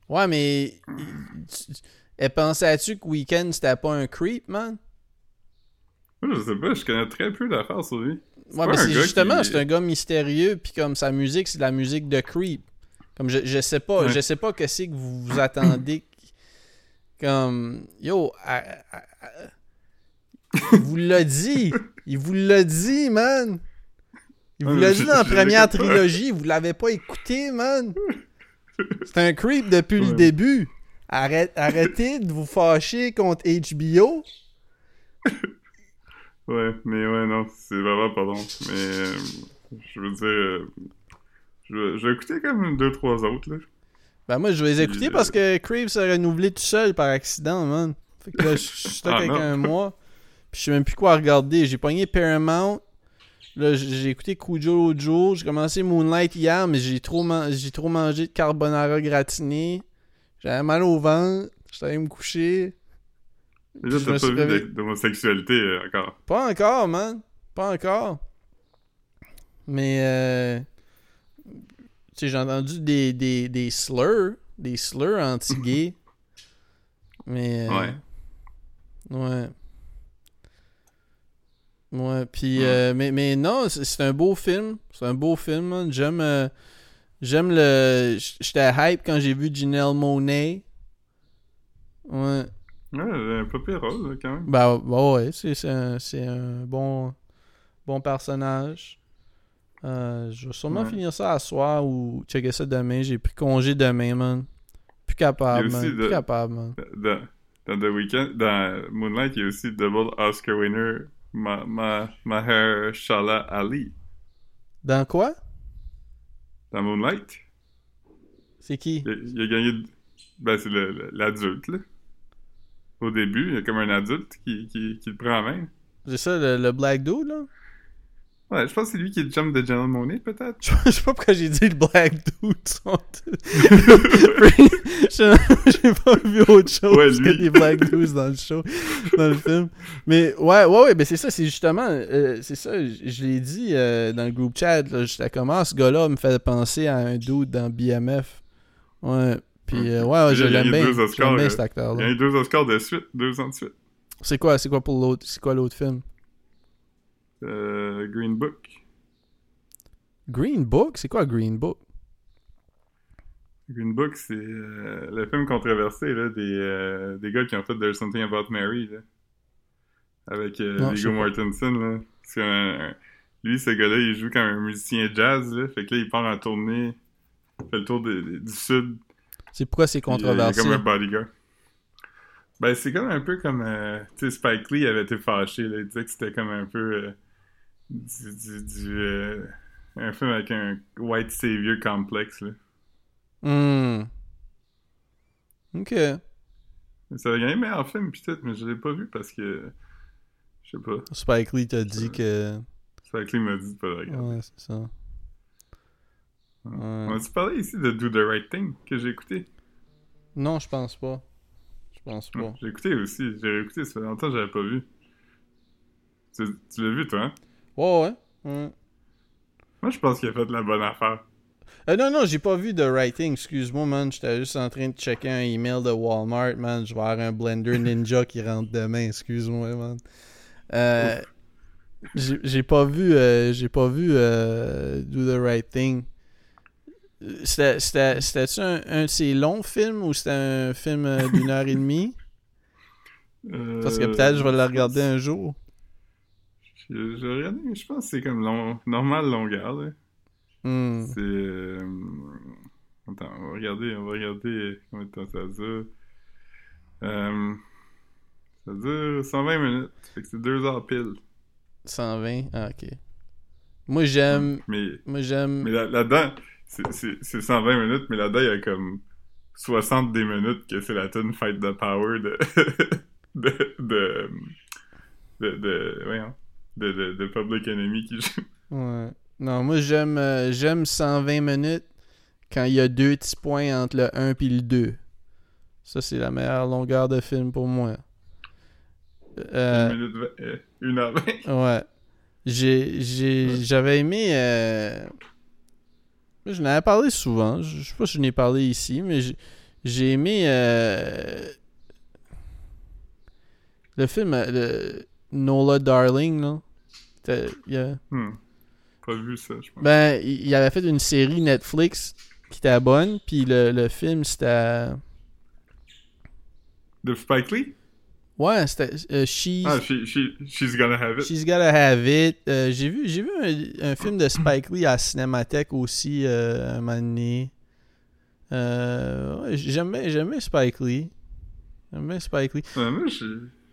Ouais, mais. Elle pensait-tu que Weeknd c'était pas un creep, man? Moi, je sais pas, je connais très peu d'affaires sur lui. Ouais, mais c'est justement, qui- c'est un gars mystérieux, puis comme sa musique, c'est de la musique de creep. Comme je, je sais pas, Ouais. je sais pas que c'est que vous vous attendez. Comme, yo, à- à- à- il vous l'a dit, il vous l'a dit, man. Il vous l'a dit dans la première trilogie, vous l'avez pas écouté, man. C'est un creep depuis le début. Arrête, arrêtez de vous fâcher contre HBO. Ouais, mais ouais, non, c'est vraiment pas bon. Mais, euh, je veux dire, euh, je, vais- je vais écouter comme deux, trois autres, là. Ben moi, je vais les écouter Puis, parce que Crave s'est renouvelé tout seul par accident, man. Fait que là, je suis stuck Ah, avec non. un mois. Puis je sais même plus quoi regarder. J'ai pogné Paramount. Là, j'ai écouté Cujo l'autre jour. J'ai commencé Moonlight hier, mais j'ai trop, man- j'ai trop mangé de carbonara gratiné. J'avais mal au ventre. J'étais allé me coucher. Déjà, t'as pas vu d'homosexualité euh, encore. Pas encore, man. Pas encore. Mais, euh... Tu sais, j'ai entendu des, des, des slurs. Des slurs anti-gays. <laughs> Mais... euh, Ouais. Ouais. Ouais, puis... Ouais. euh, mais, mais non, c'est un beau film. C'est un beau film, man. J'aime... euh, J'aime le... J'étais hype quand j'ai vu Janelle Monet. Ouais. Ouais, un rôle, là, quand même. Bah, bah ouais, c'est c'est un, c'est un bon, bon personnage. Euh, je vais sûrement Ouais. finir ça à soir ou checker ça demain. J'ai pris congé demain, man. Plus capable, man. Plus de- capable, man. Dans, dans The Weeknd, dans Moonlight, il y a aussi double Oscar winner Ma, Ma, Mahershala Ali. Dans quoi? Dans Moonlight, C'est qui? il a, il a gagné. Ben, c'est l'adulte, là. Au début, il y a comme un adulte qui, qui, qui le prend en main. C'est ça, le, le Black Dude, là? Ouais, je pense que c'est lui qui est le chum de Janelle Monet, peut-être. Je <laughs> je sais pas pourquoi j'ai dit le Black Dude. <laughs> J'ai pas vu autre chose Ouais, que des Black Dudes dans le show, dans le film. Mais ouais, ouais, ouais, ben c'est ça, c'est justement, euh, c'est ça, je je l'ai dit euh, dans le groupe chat, là, j'étais comme, ah, ce gars-là me fait penser à un dude dans BMF. Ouais, puis euh, ouais, ouais, je a l'aime bien, Oscars, euh, Il a acteur-là. eu deux Oscars de suite, deux ans de suite. C'est quoi, c'est quoi pour l'autre, c'est quoi l'autre film? Euh, Green Book. Green Book? C'est quoi Green Book? Green Book, c'est euh, le film controversé là, des, des gars qui ont fait There's Something About Mary. Là, avec Viggo. Mortensen. Là. C'est un- un- lui, ce gars-là, il joue comme un musicien jazz. Là, fait que là, il part en tournée. Il fait le tour du sud. C'est pourquoi c'est puis, euh, il est controversé? comme un bodyguard. Ben, c'est comme un peu comme. euh, tu sais, Spike Lee avait été fâché. Là, il disait que c'était comme un peu. euh, du. du, du, euh, un film avec un white savior complexe. Là. Hmm. Ok. Ça a gagné meilleur film, pis tout, mais je l'ai pas vu parce que. Je sais pas. Spike Lee t'a dit que... Spike Lee m'a dit de pas le regarder. Ouais, c'est ça. On a-tu parlé ici de Do the Right Thing que j'ai écouté? Non, je pense pas. Je pense pas. J'ai écouté aussi. J'ai réécouté, ça fait longtemps que j'avais pas vu. Tu, tu l'as vu, toi, hein? Ouais, ouais. ouais. Moi, je pense qu'il a fait de la bonne affaire. Euh, non, non, j'ai pas vu de writing. Excuse-moi, man. J'étais juste en train de checker un email de Walmart, man. Je vais avoir un Blender Ninja qui rentre demain. Excuse-moi, man. Euh, j'ai j'ai pas vu, euh, j'ai pas vu euh, Do the Right Thing. C'était- C'était c'était-tu un, un de ces longs films ou c'était un film euh, d'une heure et demie? Euh, Parce que peut-être je vais le regarder un jour. J'ai regardé, mais je pense que c'est comme long, normal longueur, là. Hmm. C'est. euh, Attends, on va regarder, on va regarder combien de temps ça dure? Euh, Ça dure 120 minutes. Fait que c'est 2 heures pile. 120? Ah, ok. Moi, j'aime... Mais, Moi, j'aime... mais là- là-dedans, c'est c'est 120 minutes, mais là-dedans, il y a comme 60 des minutes que c'est la tune Fight the Power de. <laughs> de. de. de. de, voyons, de, de, de Public Enemy qui joue. Ouais. Non, moi j'aime euh, j'aime 120 minutes quand il y a deux petits points entre le 1 et le 2. Ça, c'est la meilleure longueur de film pour moi. Euh, Une minute euh, une heure ouais. J'ai, j'ai, j'avais aimé. Euh, Je n'avais parlé souvent. Je je sais pas si je n'ai parlé ici, mais j'ai, aimé. euh, Le film, euh, le Nola Darling, là. C'était- il a- Hmm. Pas vu ça, je pense. Ben, il il avait fait une série Netflix qui était bonne, puis le, le film c'était. De Spike Lee? Ouais, c'était euh, She's, Ah, she, she, She's Gonna Have It. She's Gotta Have It. Euh, j'ai vu, j'ai vu un, un film de Spike Lee à Cinémathèque aussi euh, un moment donné. Euh, bien Spike Lee. J'aime bien Spike Lee. Ouais, moi, j'ai-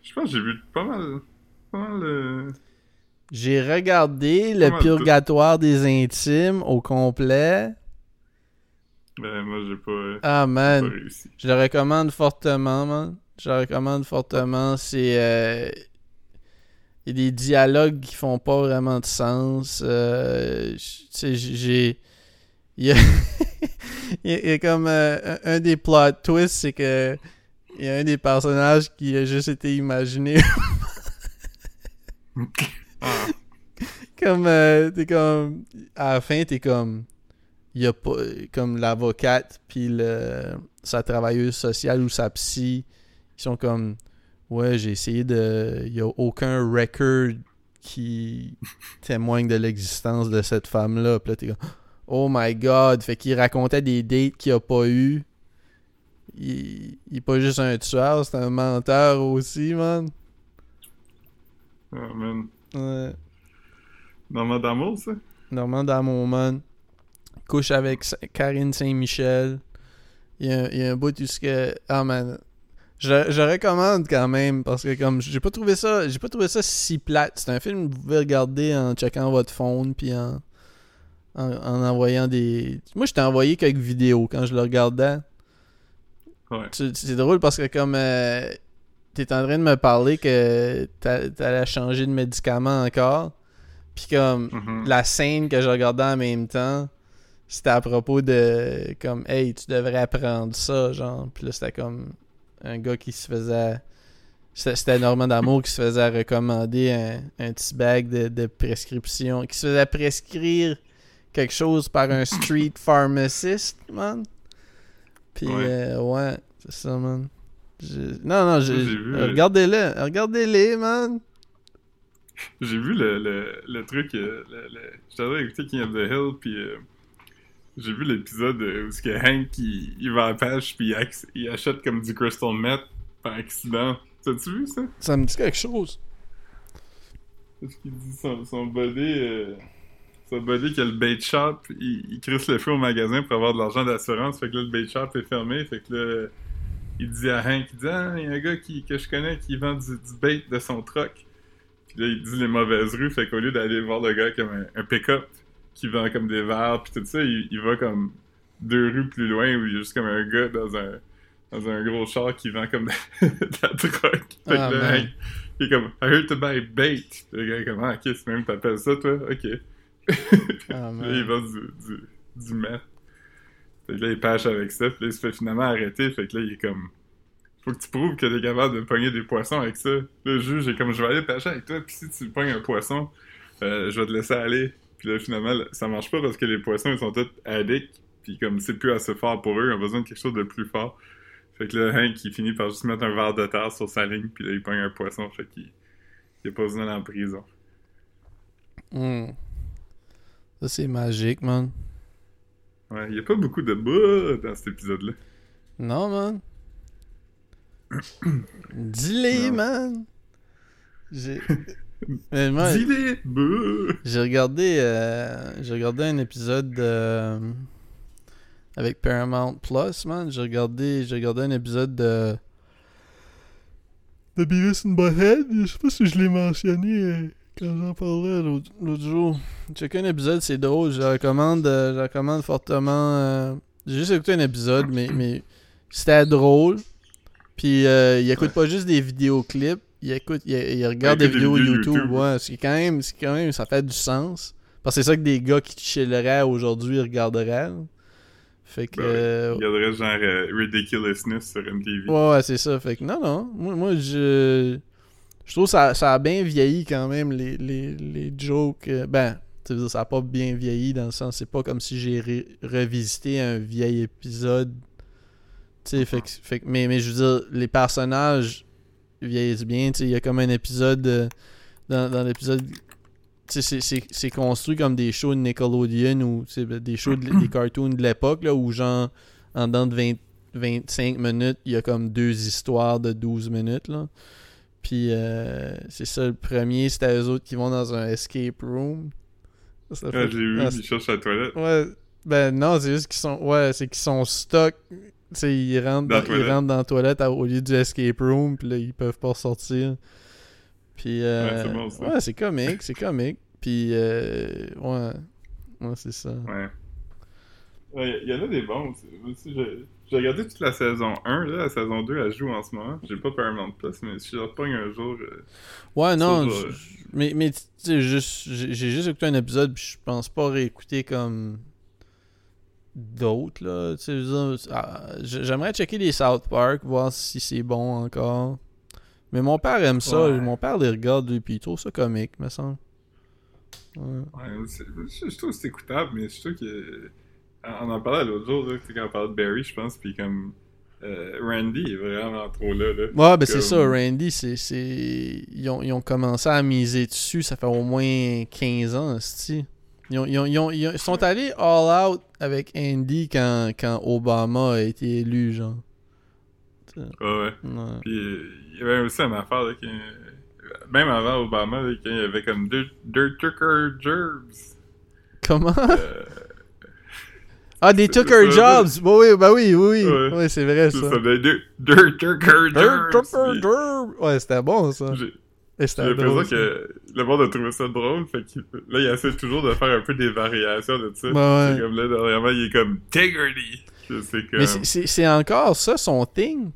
je pense que j'ai vu pas mal. Pas mal. J'ai regardé Le Pas tout. Purgatoire des Intimes au complet. Ben, moi, j'ai pas, Ah pas man, réussi. Je le recommande fortement, man. Je recommande fortement. C'est. euh, Il y a des dialogues qui font pas vraiment de sens. Euh, j'ai. <laughs> Il y a... il y a- comme euh, un des plot twists, c'est que. Il y a un des personnages qui a juste été imaginé. <laughs> Comme. euh, t'es comme. À la fin, t'es comme. Il y a pas. Comme l'avocate, puis le, sa travailleuse sociale ou sa psy. Ils sont comme. Ouais, j'ai essayé de. Il y a aucun record qui <laughs> témoigne de l'existence de cette femme-là. Puis là, t'es comme. Oh my god. Fait qu'il racontait des dates qu'il a pas eu. Il, il est pas juste un tueur, c'est un menteur aussi, man. ah, man. Ouais. Normand d'amour, ça? Normand Damon, man. Couche avec Karine Saint-Michel. Il y, a, il y a un bout que. Ah, man. Je, je recommande quand même parce que comme j'ai pas trouvé ça j'ai pas trouvé ça si plate c'est un film que vous pouvez regarder en checkant votre phone puis en, en, en envoyant des moi je t'ai envoyé quelques vidéos quand je le regardais Ouais. C'est drôle parce que comme euh, t'es en train de me parler que t'a- t'allais changer de médicament encore puis comme Mhm. la scène que je regardais en même temps, c'était à propos de comme hey, tu devrais apprendre ça, genre. Puis là, c'était comme un gars qui se faisait. C'était Normand D'Amour qui se faisait recommander un, un petit bag de, de prescription, qui se faisait prescrire quelque chose par un street <laughs> pharmacist, man. Puis Ouais. euh, ouais, c'est ça, man. Je- Non, non, j'ai euh, regardez-les, regardez-les, man. J'ai vu le, le, le truc. euh, le... J'étais allé écouter King of the Hill, puis euh, j'ai vu l'épisode euh, où ce que Hank il, il va à la pêche, puis il, ac- il achète comme du crystal meth par accident. T'as-tu vu ça? Ça me dit quelque chose. Parce qu'il dit son, son body. euh, son body qui a le bait shop, il, il crisse le feu au magasin pour avoir de l'argent d'assurance. Fait que là, le bait shop est fermé. Fait que là, il dit à Hank, il dit Ah, il y a un gars qui, que je connais qui vend du, du bait de son truck. Puis là, il dit les mauvaises rues. Fait qu'au lieu d'aller voir le gars comme un, un pick-up qui vend comme des verres, puis tout ça, il, il va comme deux rues plus loin où il y a juste comme un gars dans un, dans un gros char qui vend comme de, <laughs> de la drogue. Fait Ah, là, man. Il est comme I heard to buy bait. Le gars est comme Ah, ok, c'est même t'appelles ça, toi? Ok. Ah, <laughs> là, il vend du, du, du meth. Fait que là, il pêche avec ça. Puis là, il se fait finalement arrêter. Fait que là, il est comme. Faut que tu prouves que t'es capable de pogner des poissons avec ça. Le juge est comme, je vais aller pêcher avec toi. Puis si tu pognes un poisson, euh, je vais te laisser aller. Puis là, finalement, ça marche pas parce que les poissons, ils sont tous addicts. Puis comme c'est plus assez fort pour eux, ils ont besoin de quelque chose de plus fort. Fait que là, Hank, il finit par juste mettre un verre de terre sur sa ligne. Puis là, il pogne un poisson. Fait qu'il il a pas besoin d'aller en prison. Hmm. Ça, c'est magique, man. Ouais, il y a pas beaucoup de bas dans cet épisode-là. Non, man. <clears throat> Dis-les, man. J'ai. <laughs> Mais moi, Dis-les! Bouh! <laughs> j'ai regardé, euh, j'ai regardé un épisode de, avec Paramount Plus, man. J'ai regardé, j'ai regardé un épisode de de Beavis and Butthead. Je sais pas si je l'ai mentionné euh, quand j'en parlais l'autre l'autre jour. Check un épisode, c'est drôle. Je le recommande, euh, je le recommande fortement. euh, J'ai juste écouté un épisode, mais, mais c'était drôle. Puis euh, il écoute pas juste des vidéoclips. Il écoute, il, il regarde des vidéos YouTube. YouTube. Ouais, c'est quand même, c'est quand même, ça fait du sens. Parce que c'est ça que des gars qui chilleraient aujourd'hui regarderaient. Fait que. Ben euh, Il regarderait genre euh, Ridiculousness sur MTV. Ouais, ouais, c'est ça. Fait que non, non. Moi, moi je. Je trouve que ça, ça a bien vieilli quand même, les, les, les jokes. euh, Ben, tu veux dire, ça a pas bien vieilli dans le sens, c'est pas comme si j'ai revisité un vieil épisode. Tu sais, fait que, fait que- mais, mais je veux dire, les personnages vieillissent bien. Il y a comme un épisode. euh, dans dans l'épisode. C'est- construit comme des shows de Nickelodeon ou sais, des shows, de- des cartoons de l'époque, là, où genre, en dedans de 20 25 minutes, il y a comme deux histoires de 12 minutes, là. Puis, euh, c'est ça, le premier, c'était eux autres qui vont dans un escape room. Ça Ah, j'ai vu, Ah, il cherche la toilette. Ouais, ben non, c'est juste qu'ils sont, ouais, c'est qu'ils sont stuck. Sais, ils rentrent Dans ils rentrent dans la toilette à- au lieu du escape room, puis là, ils peuvent pas sortir. Puis, euh, Ouais, c'est bon, ça. ouais, c'est comique, c'est comique. Puis, euh, ouais, ouais, c'est ça. Ouais. Ouais, il y en a des bons j'ai regardé toute la saison 1, là, la saison 2, elle joue en ce moment. J'ai pas Paramount Plus, mais si je la repogne un jour, euh, Ouais, non, je- mais, mais tu sais, juste, j'ai j'ai juste écouté un épisode, puis je pense pas réécouter comme d'autres, ah, j'aimerais checker les South Park, voir si c'est bon encore. Mais mon père aime ça, Ouais. mon père les regarde, lui, puis il trouve ça comique, me semble. Ouais. ouais, c'est- je, trouve que c'est écoutable, mais je trouve que. On en parlait l'autre jour, là, quand on parlait de Barry, je pense, puis comme. euh, Randy est vraiment trop là, là. Ouais, ben c'est ça, Randy, c'est. c'est- Ils, ont, ils ont commencé à miser dessus, ça fait au moins 15 ans, c'ti. Ils, ont- ils, ont- ils ont- ils ont- ils sont allés all out avec Andy quand, quand Obama a été élu, genre. Ouais, ouais. Ouais. Puis il y avait aussi une affaire, là, qui, même avant Obama, là, il y avait comme Dirt Tucker Gerbs. Comment? Euh, <laughs> Ah, des Tucker Jobs Bah oui, bah oui, oui, oui. Ouais. Ouais, c'est vrai, ça. ça, Dirt, Dirt Tucker Puis Jobs Ouais, c'était bon, ça. J'ai l'impression que le monde a trouvé ça drôle, fait que là, il essaie toujours de faire un peu des variations de ça. Ouais. C'est comme là, dernièrement, il est comme Tiggerly. Comme... Mais c'est- encore ça, son thing?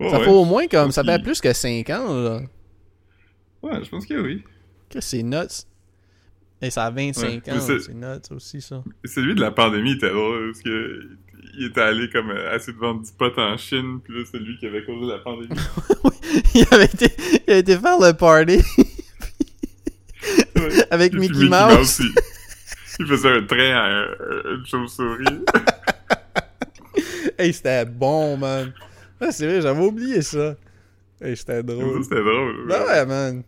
Ça ouais. fait au moins comme. Ça fait plus que 5 ans, là. Ouais, je pense que oui. Que c'est nuts. Et ça a 25 Ouais, mais ans, c'est- c'est nuts aussi, ça. Celui de la pandémie était drôle, parce que il était allé comme euh, essayer de vendre du pot en Chine, puis là, c'est lui qui avait causé la pandémie. <laughs> il, avait été, il a été faire le party Ouais. <laughs> avec Puis Mickey, Mouse. il, il faisait un train à euh, une chauve-souris. Hey, c'était bon, man. Ah, c'est vrai, j'avais oublié ça. Hey, c'était drôle. C'était drôle. Ben ouais, man.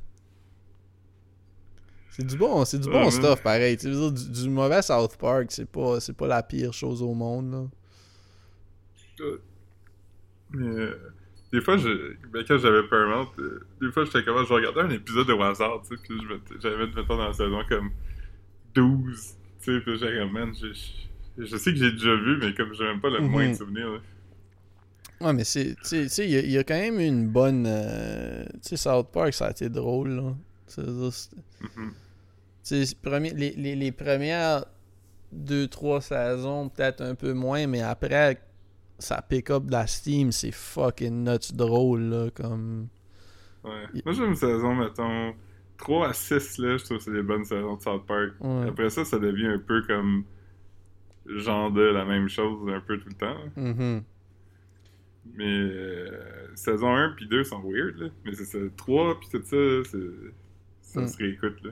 C'est du bon, c'est du Ouais, bon stuff, pareil. Tu veux dire, du, du mauvais South Park, c'est pas, c'est pas la pire chose au monde, là. Mais euh, des fois, je, ben, quand j'avais Paramount, euh, des fois, j'étais comme, je regardais un épisode au hasard, tu sais, puis j'avais, mettons, dans la saison comme 12, tu sais, puis j'étais comme, man, je, je, je sais que j'ai déjà vu, mais comme j'ai même pas le Mhm. moins de souvenirs, là. Ouais, mais c'est. Tu sais- il y, a- il y a quand même une bonne. euh, tu sais, South Park, ça a été drôle, là. C'est- premi- les premières deux, trois saisons, peut-être un peu moins, mais après, ça pick up de la Steam, c'est fucking nuts drôle, là, comme... Ouais. Moi, j'aime une saison, mettons, 3 à 6, là, je trouve que c'est des bonnes saisons de South Park. Ouais. Après ça, ça devient un peu comme genre de la même chose un peu tout le temps. là. Mhm. Mais euh, saison 1 puis 2 sont weird, là. Mais c'est ça, 3 puis tout ça, ça Mm. se réécoute, là.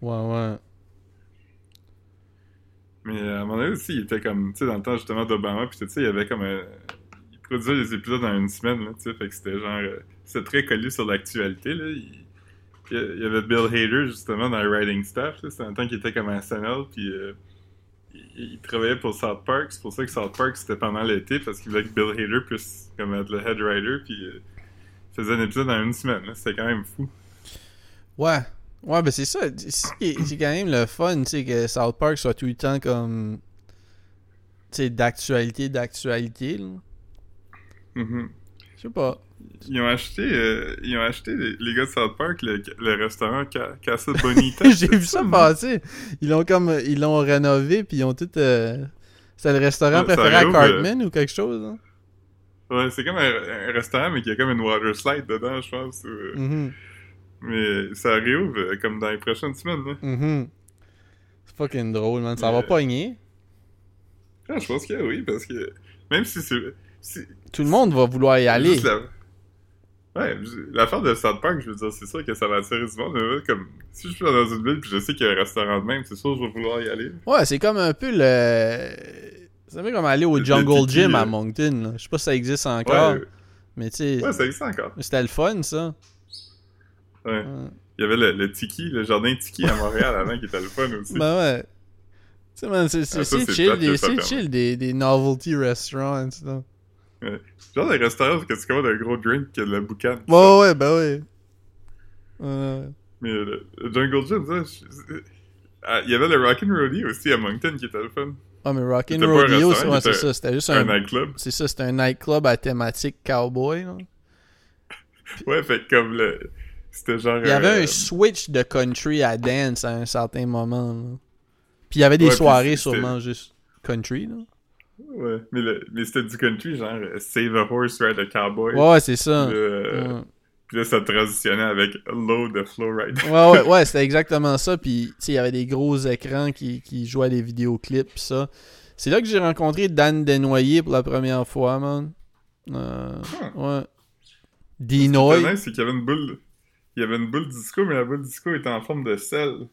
Ouais, ouais. Mais euh, à un moment donné aussi, il était comme, tu sais, dans le temps justement d'Obama, puis tout ça, il y avait comme un... Il produisait les épisodes en une semaine, là, tu sais, fait que c'était genre... euh, C'était très collé sur l'actualité, là. Il... y avait Bill Hader, justement, dans le writing staff. C'était un temps qu'il était comme à SNL, puis... euh, il, il travaillait pour South Park, c'est pour ça que South Park, c'était pendant l'été, parce qu'il voulait que Bill Hader puisse comme être le head writer, puis... euh, il faisait un épisode en une semaine. C'était quand même fou. Ouais. Ouais, ben c'est ça. C'est c'est quand même le fun, tu sais, que South Park soit tout le temps comme... Tu sais, d'actualité, d'actualité, là. Mhm. Je sais pas. Ils ont acheté, euh, ils ont acheté les, les gars de South Park le, le restaurant Ca- Casa Bonita. <laughs> J'ai vu ça passer. Ils l'ont comme... Ils l'ont rénové, puis ils ont tout... euh, C'était le restaurant Ouais, préféré à réouvre, Cartman ou quelque chose, hein? Ouais, c'est comme un, un restaurant, mais qui a comme une water slide dedans, je pense. ou- Mhm. Mais ça réouvre euh, comme dans les prochaines semaines, là. Mhm. C'est fucking drôle, man. Ça Mais- va pogner. Ah, je pense que oui, parce que même si c'est. si- Tout le monde va vouloir y aller. la- Ouais, l'affaire de South Park, je veux dire, c'est sûr que ça va attirer du monde. mais comme, si je suis dans une ville puis je sais qu'il y a un restaurant de même, c'est sûr que je vais vouloir y aller. Ouais, c'est comme un peu le. C'est un peu comme aller au Le Jungle Gym à. Moncton. Là. Je sais pas si ça existe encore, Ouais, mais tu sais, ouais, ça existe encore. c'était le fun, ça. Ouais. Il y avait le, le Tiki, le jardin Tiki à Montréal avant qui était le fun aussi. Ben ouais. Tu sais, man, c'est c'est- Ah, c'est c'est chill, que des, c'est chill des, des novelty restaurants. Genre des restaurants où que tu commandes un gros drink qui a de la boucane. Ouais, ouais, ben ouais. Mais le, le Jungle Gym, ça, je- ah, il y avait le Rockin' Rodeo aussi à Moncton qui était le fun. Ah, mais Rockin' Rodeo, ouais, c'est ça. C'était juste Un un. nightclub. C'est ça, c'était un nightclub à thématique cowboy, là. <laughs> Ouais, fait que comme le. C'était genre. Il y avait euh, un switch de country à dance à un certain moment. là. Puis il y avait des Ouais, soirées sûrement juste country. Là. Ouais, mais, le- mais c'était du country, genre euh, Save a Horse, Ride a Cowboy. Ouais, c'est ça. Puis, euh, Ouais. puis là, ça transitionnait avec Low de Flow Rider. Ouais, ouais, <laughs> ouais, c'était exactement ça. Puis, tu sais, il y avait des gros écrans qui, qui jouaient à des vidéoclips, pis ça. C'est là que j'ai rencontré Dan Desnoyers pour la première fois, man. Euh, ouais. Ce Dinoy. c'est qu'il y avait une boule. Il y avait une boule disco, mais la boule disco était en forme de sel.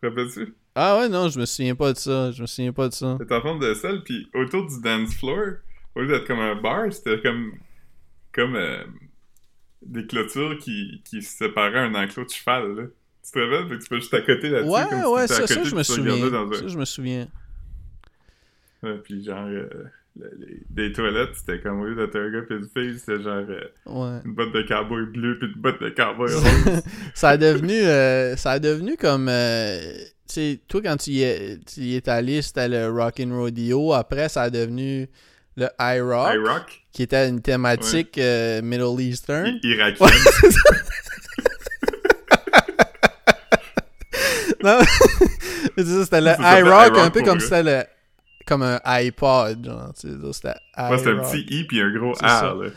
Te rappelles-tu? Ah ouais, non, je me souviens pas de ça. Je me souviens pas de ça. C'était en forme de sel, puis autour du dance floor, au lieu d'être comme un bar, c'était comme. comme. euh, des clôtures qui, qui séparaient un enclos de cheval, là. Tu te rappelles? Fait que tu peux juste à côté là-dessus. Ouais, comme si ouais, à ça, ça, je me souviens. un- Ça, je me souviens. Ouais, puis genre, euh, les, des toilettes, c'était comme au lieu d'être un gars pis une fille, c'était genre euh, Ouais. une botte de cowboy bleu pis une botte de cowboy <laughs> rose. ça a devenu euh, ça a devenu comme euh, tu sais toi quand tu y es, tu y es allé c'était le Rockin' Rodeo après ça a devenu le High Rock qui était une thématique Middle Eastern i- irakienne. <laughs> non <laughs> mais c'est ça, c'était le High Rock un peu comme c'était le comme un iPod genre tu sais c'était Moi, High c'était un petit I pis un gros C'est. R, là.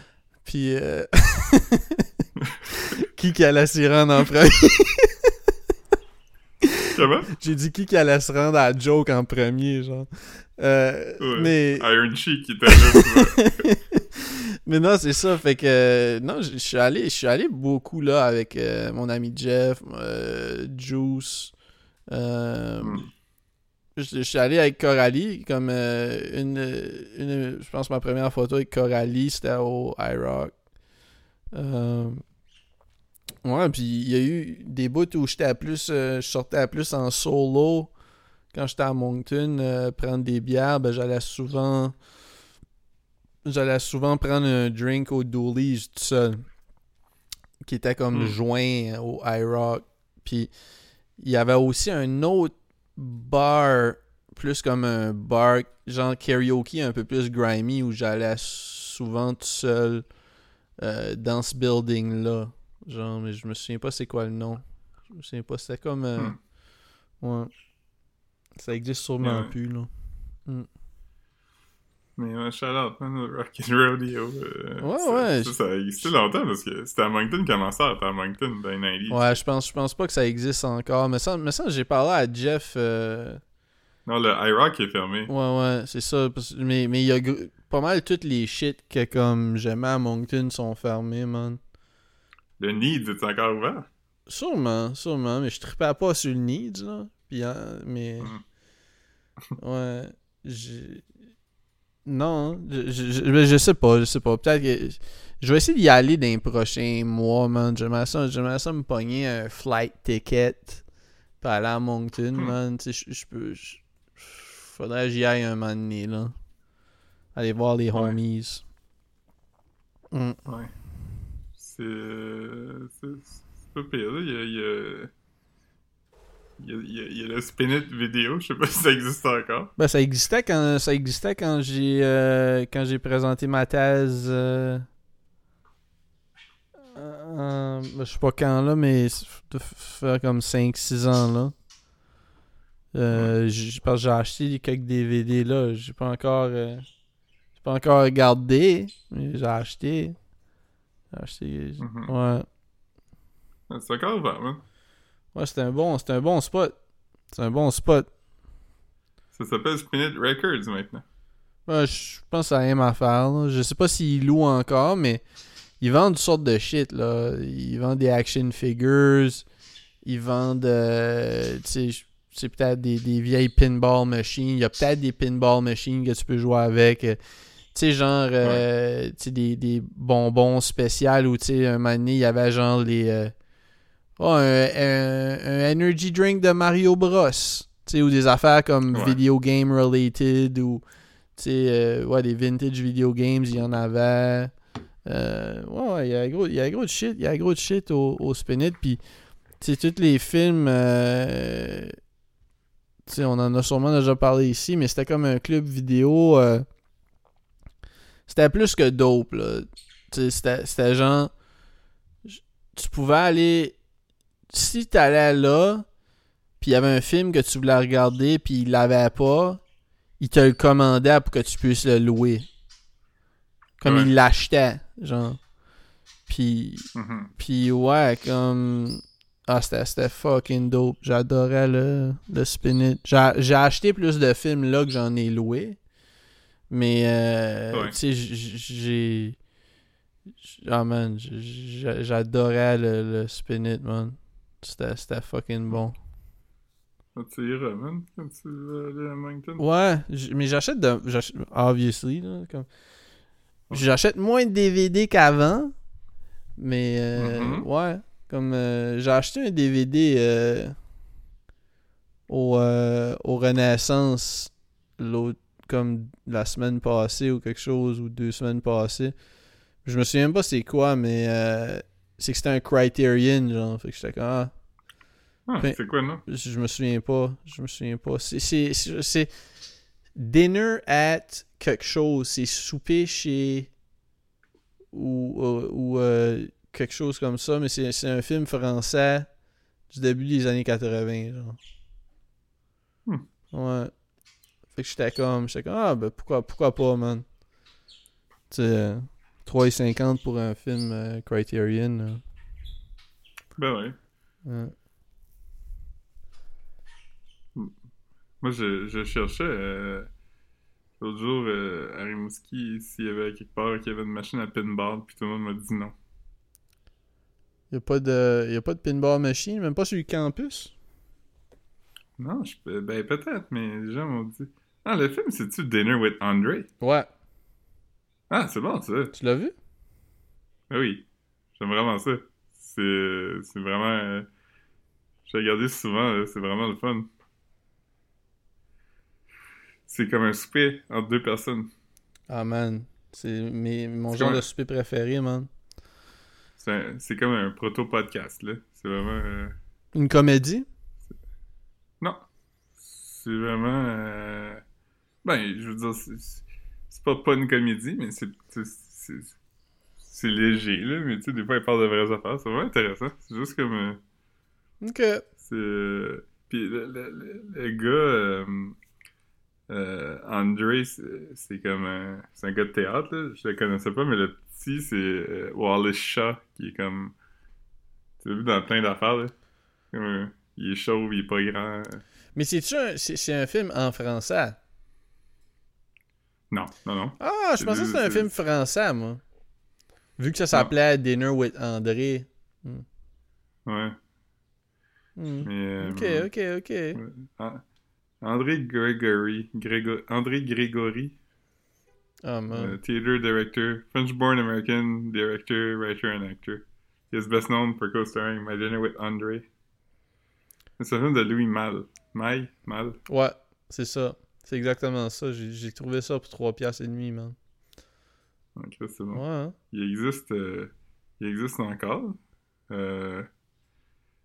puis euh, <laughs> qui qui allait s'y rendre en premier? <laughs> Comment? j'ai dit qui qui allait se rendre à la joke en premier genre Euh, Ouais. mais Iron Sheik qui était là. <laughs> Mais non, c'est ça. Fait que non, je suis allé, allé beaucoup là avec euh, mon ami Jeff, euh, Juice. Hmm. Je, je suis allé avec Coralie, comme euh, une, une, je pense ma première photo avec Coralie, c'était au iRock. Euh, ouais, puis il y a eu des bouts où j'étais à plus, euh, je sortais à plus en solo. Quand j'étais à Moncton, euh, prendre des bières, ben j'allais souvent j'allais souvent prendre un drink au Dooley's tout seul. Qui était comme Mm. joint au iRock. Puis il y avait aussi un autre bar, plus comme un bar, genre karaoke un peu plus grimy, où j'allais souvent tout seul euh, dans ce building-là. Genre, mais je me souviens pas c'est quoi le nom. Je me souviens pas, c'était comme... euh, Mm. Ouais. Ça existe sûrement Ouais. plus, là. Mais ouais, shout out, man, le Rockin' Rodeo. euh, Ouais, ça, ouais. Ça, ça a existé longtemps parce que c'était à Moncton commençait à être à Moncton dans les 90s. Ouais, je pense, je pense pas que ça existe encore. Mais ça, mais ça j'ai parlé à Jeff. euh, Non, le iRock est fermé. Ouais, ouais, c'est ça. Mais mais il y a pas mal toutes les shit que comme j'aimais à Moncton sont fermés, man. Le Needs est encore ouvert? Sûrement, sûrement. Mais je tripais pas sur le Needs, là. Puis, hein, mais. <laughs> Ouais. j'ai- Non, je, je, je, je sais pas, je sais pas. Peut-être que. Je vais essayer d'y aller dans les prochains mois, man. J'aimerais ça, j'aimerais ça me pogner un flight ticket. Puis aller à Moncton, Hmm. man. Tu sais, je- peux. Faudrait que j'y aille un moment donné, là. Aller voir les Ouais. homies. Hmm. Ouais. C'est. C'est c'est pas pire, là. Il y a. Il y a... Il y a, il y le Spin It vidéo, je sais pas si ça existe encore. Ben, ça existait quand ça existait quand j'ai euh, quand j'ai présenté ma thèse. euh, euh, ben, je sais pas quand là, mais f- faire comme 5-6 ans là. Que j'ai acheté quelques DVD là. J'ai pas encore. j'ai pas encore regardé, mais j'ai acheté. J'ai acheté. Mhm. Ouais. Ouais, C'est encore ouvert, man. Ouais, c'est un bon, un bon spot. C'est un bon spot. Ça s'appelle Spin It Records maintenant. Ouais, je pense que ça a rien à faire. Là. Je sais pas s'ils louent encore, mais ils vendent toutes sortes de shit. Là. Ils vendent des action figures. Ils vendent, euh, c'est peut-être des, des vieilles pinball machines. Il y a peut-être des pinball machines que tu peux jouer avec. euh, Tu sais, genre, euh, tu sais, des, des bonbons spéciaux où, tu sais, un moment donné, il y avait genre les... euh, oh, un, un- un energy drink de Mario Bros. Tu sais, ou des affaires comme Ouais. video game related ou, tu sais, euh, ouais, des vintage video games, il y en avait. Euh, ouais, il y a gros, il y a gros de shit, il y a gros de shit au, au Spin It, puis, tu tous les films... euh, tu on en a sûrement déjà parlé ici, mais c'était comme un club vidéo. euh, c'était plus que dope, là. C'était, genre. Tu pouvais aller. Si t'allais là, puis il y avait un film que tu voulais regarder, puis il l'avait pas, il te le commandait pour que tu puisses le louer. Comme Ouais. il l'achetait, genre. Puis. Mhm. Puis ouais, comme. Ah, c'était c'était fucking dope. J'adorais le, le. J'ai j'ai acheté plus de films là que j'en ai loué. Mais, euh, Ouais. tu sais, j'ai. Ah man, j- j- j'adorais le, le man. C'était fucking bon. Tu man, quand tu vas aller à Moncton. Ouais, mais j'achète de. Obviously, là. Comme... J'achète moins de DVD qu'avant. Mais, euh, Mhm. ouais. Comme euh, j'ai acheté un DVD euh, au, euh, au Renaissance l'autre comme la semaine passée ou quelque chose ou deux semaines passées. Je me souviens pas c'est quoi, mais c'est que c'était un Criterion, genre. Fait que j'étais comme ah, Ah, Ben- c'est quoi, non? je me souviens pas. Je me souviens pas. C'est- dinner at quelque chose. C'est souper chez ou, ou, ou, euh, quelque chose comme ça, mais c'est un film français du début des années 80, genre. Hmm. Ouais. Fait que j'étais comme, j'étais comme, ah, ben pourquoi, pourquoi pas, man? Tu sais, euh, 3,50 pour un film euh, Criterion. là. Ben ouais. Ouais. Moi, je, je cherchais euh, l'autre jour euh, à Rimouski s'il y avait quelque part qu'il y avait une machine à pinball, puis tout le monde m'a dit non. Y a pas de, y a pas de pinball machine, même pas sur le campus? Non, je, peux- ben peut-être, mais les gens m'ont dit. Ah, le film, c'est-tu Dinner with Andre? Ouais. Ah, c'est bon, ça. Tu l'as vu? Ah oui, j'aime vraiment ça. C'est vraiment... euh, J'ai regardé souvent, c'est vraiment le fun. C'est comme un souper entre deux personnes. Ah man, c'est mes- mon genre de souper préféré, man. C'est comme un proto-podcast, là. C'est vraiment... euh, Une comédie? Non. C'est vraiment... euh, Ben, je veux dire, c'est- pas pas une comédie, mais c'est... c'est- léger, là, mais tu sais, des fois, ils parlent de vraies affaires. C'est vraiment intéressant. C'est juste comme... euh, Ok. C'est. Puis le, le- le- le gars, euh, André, c'est comme un. C'est un gars de théâtre, là. Je le connaissais pas, mais le petit, c'est euh, Wallace Shaw, qui est comme. Tu l'as vu dans plein d'affaires, là. Comme, euh, il est chauve, il est pas grand. Mais c'est-tu un, c'est, c'est un film en français? Non, non, non. Ah, je pensais que c'était un film français, moi. Vu que ça s'appelait Dinner with André. Ouais. Hmm. Mais. euh, Ok, ok, ok. Ah, André Gregory. Grégo- André Grégory. Ah, man. Uh, theater director, French-born American director, writer, and actor. He is best known for co-starring My Dinner with Andre. C'est un film de Louis Mal. Maille? Mal? Ouais, c'est ça. C'est exactement ça. J'ai, trouvé ça pour 3 piastres et demi, man. Ok, c'est bon. Ouais, hein. Il existe, euh, il existe encore? Euh,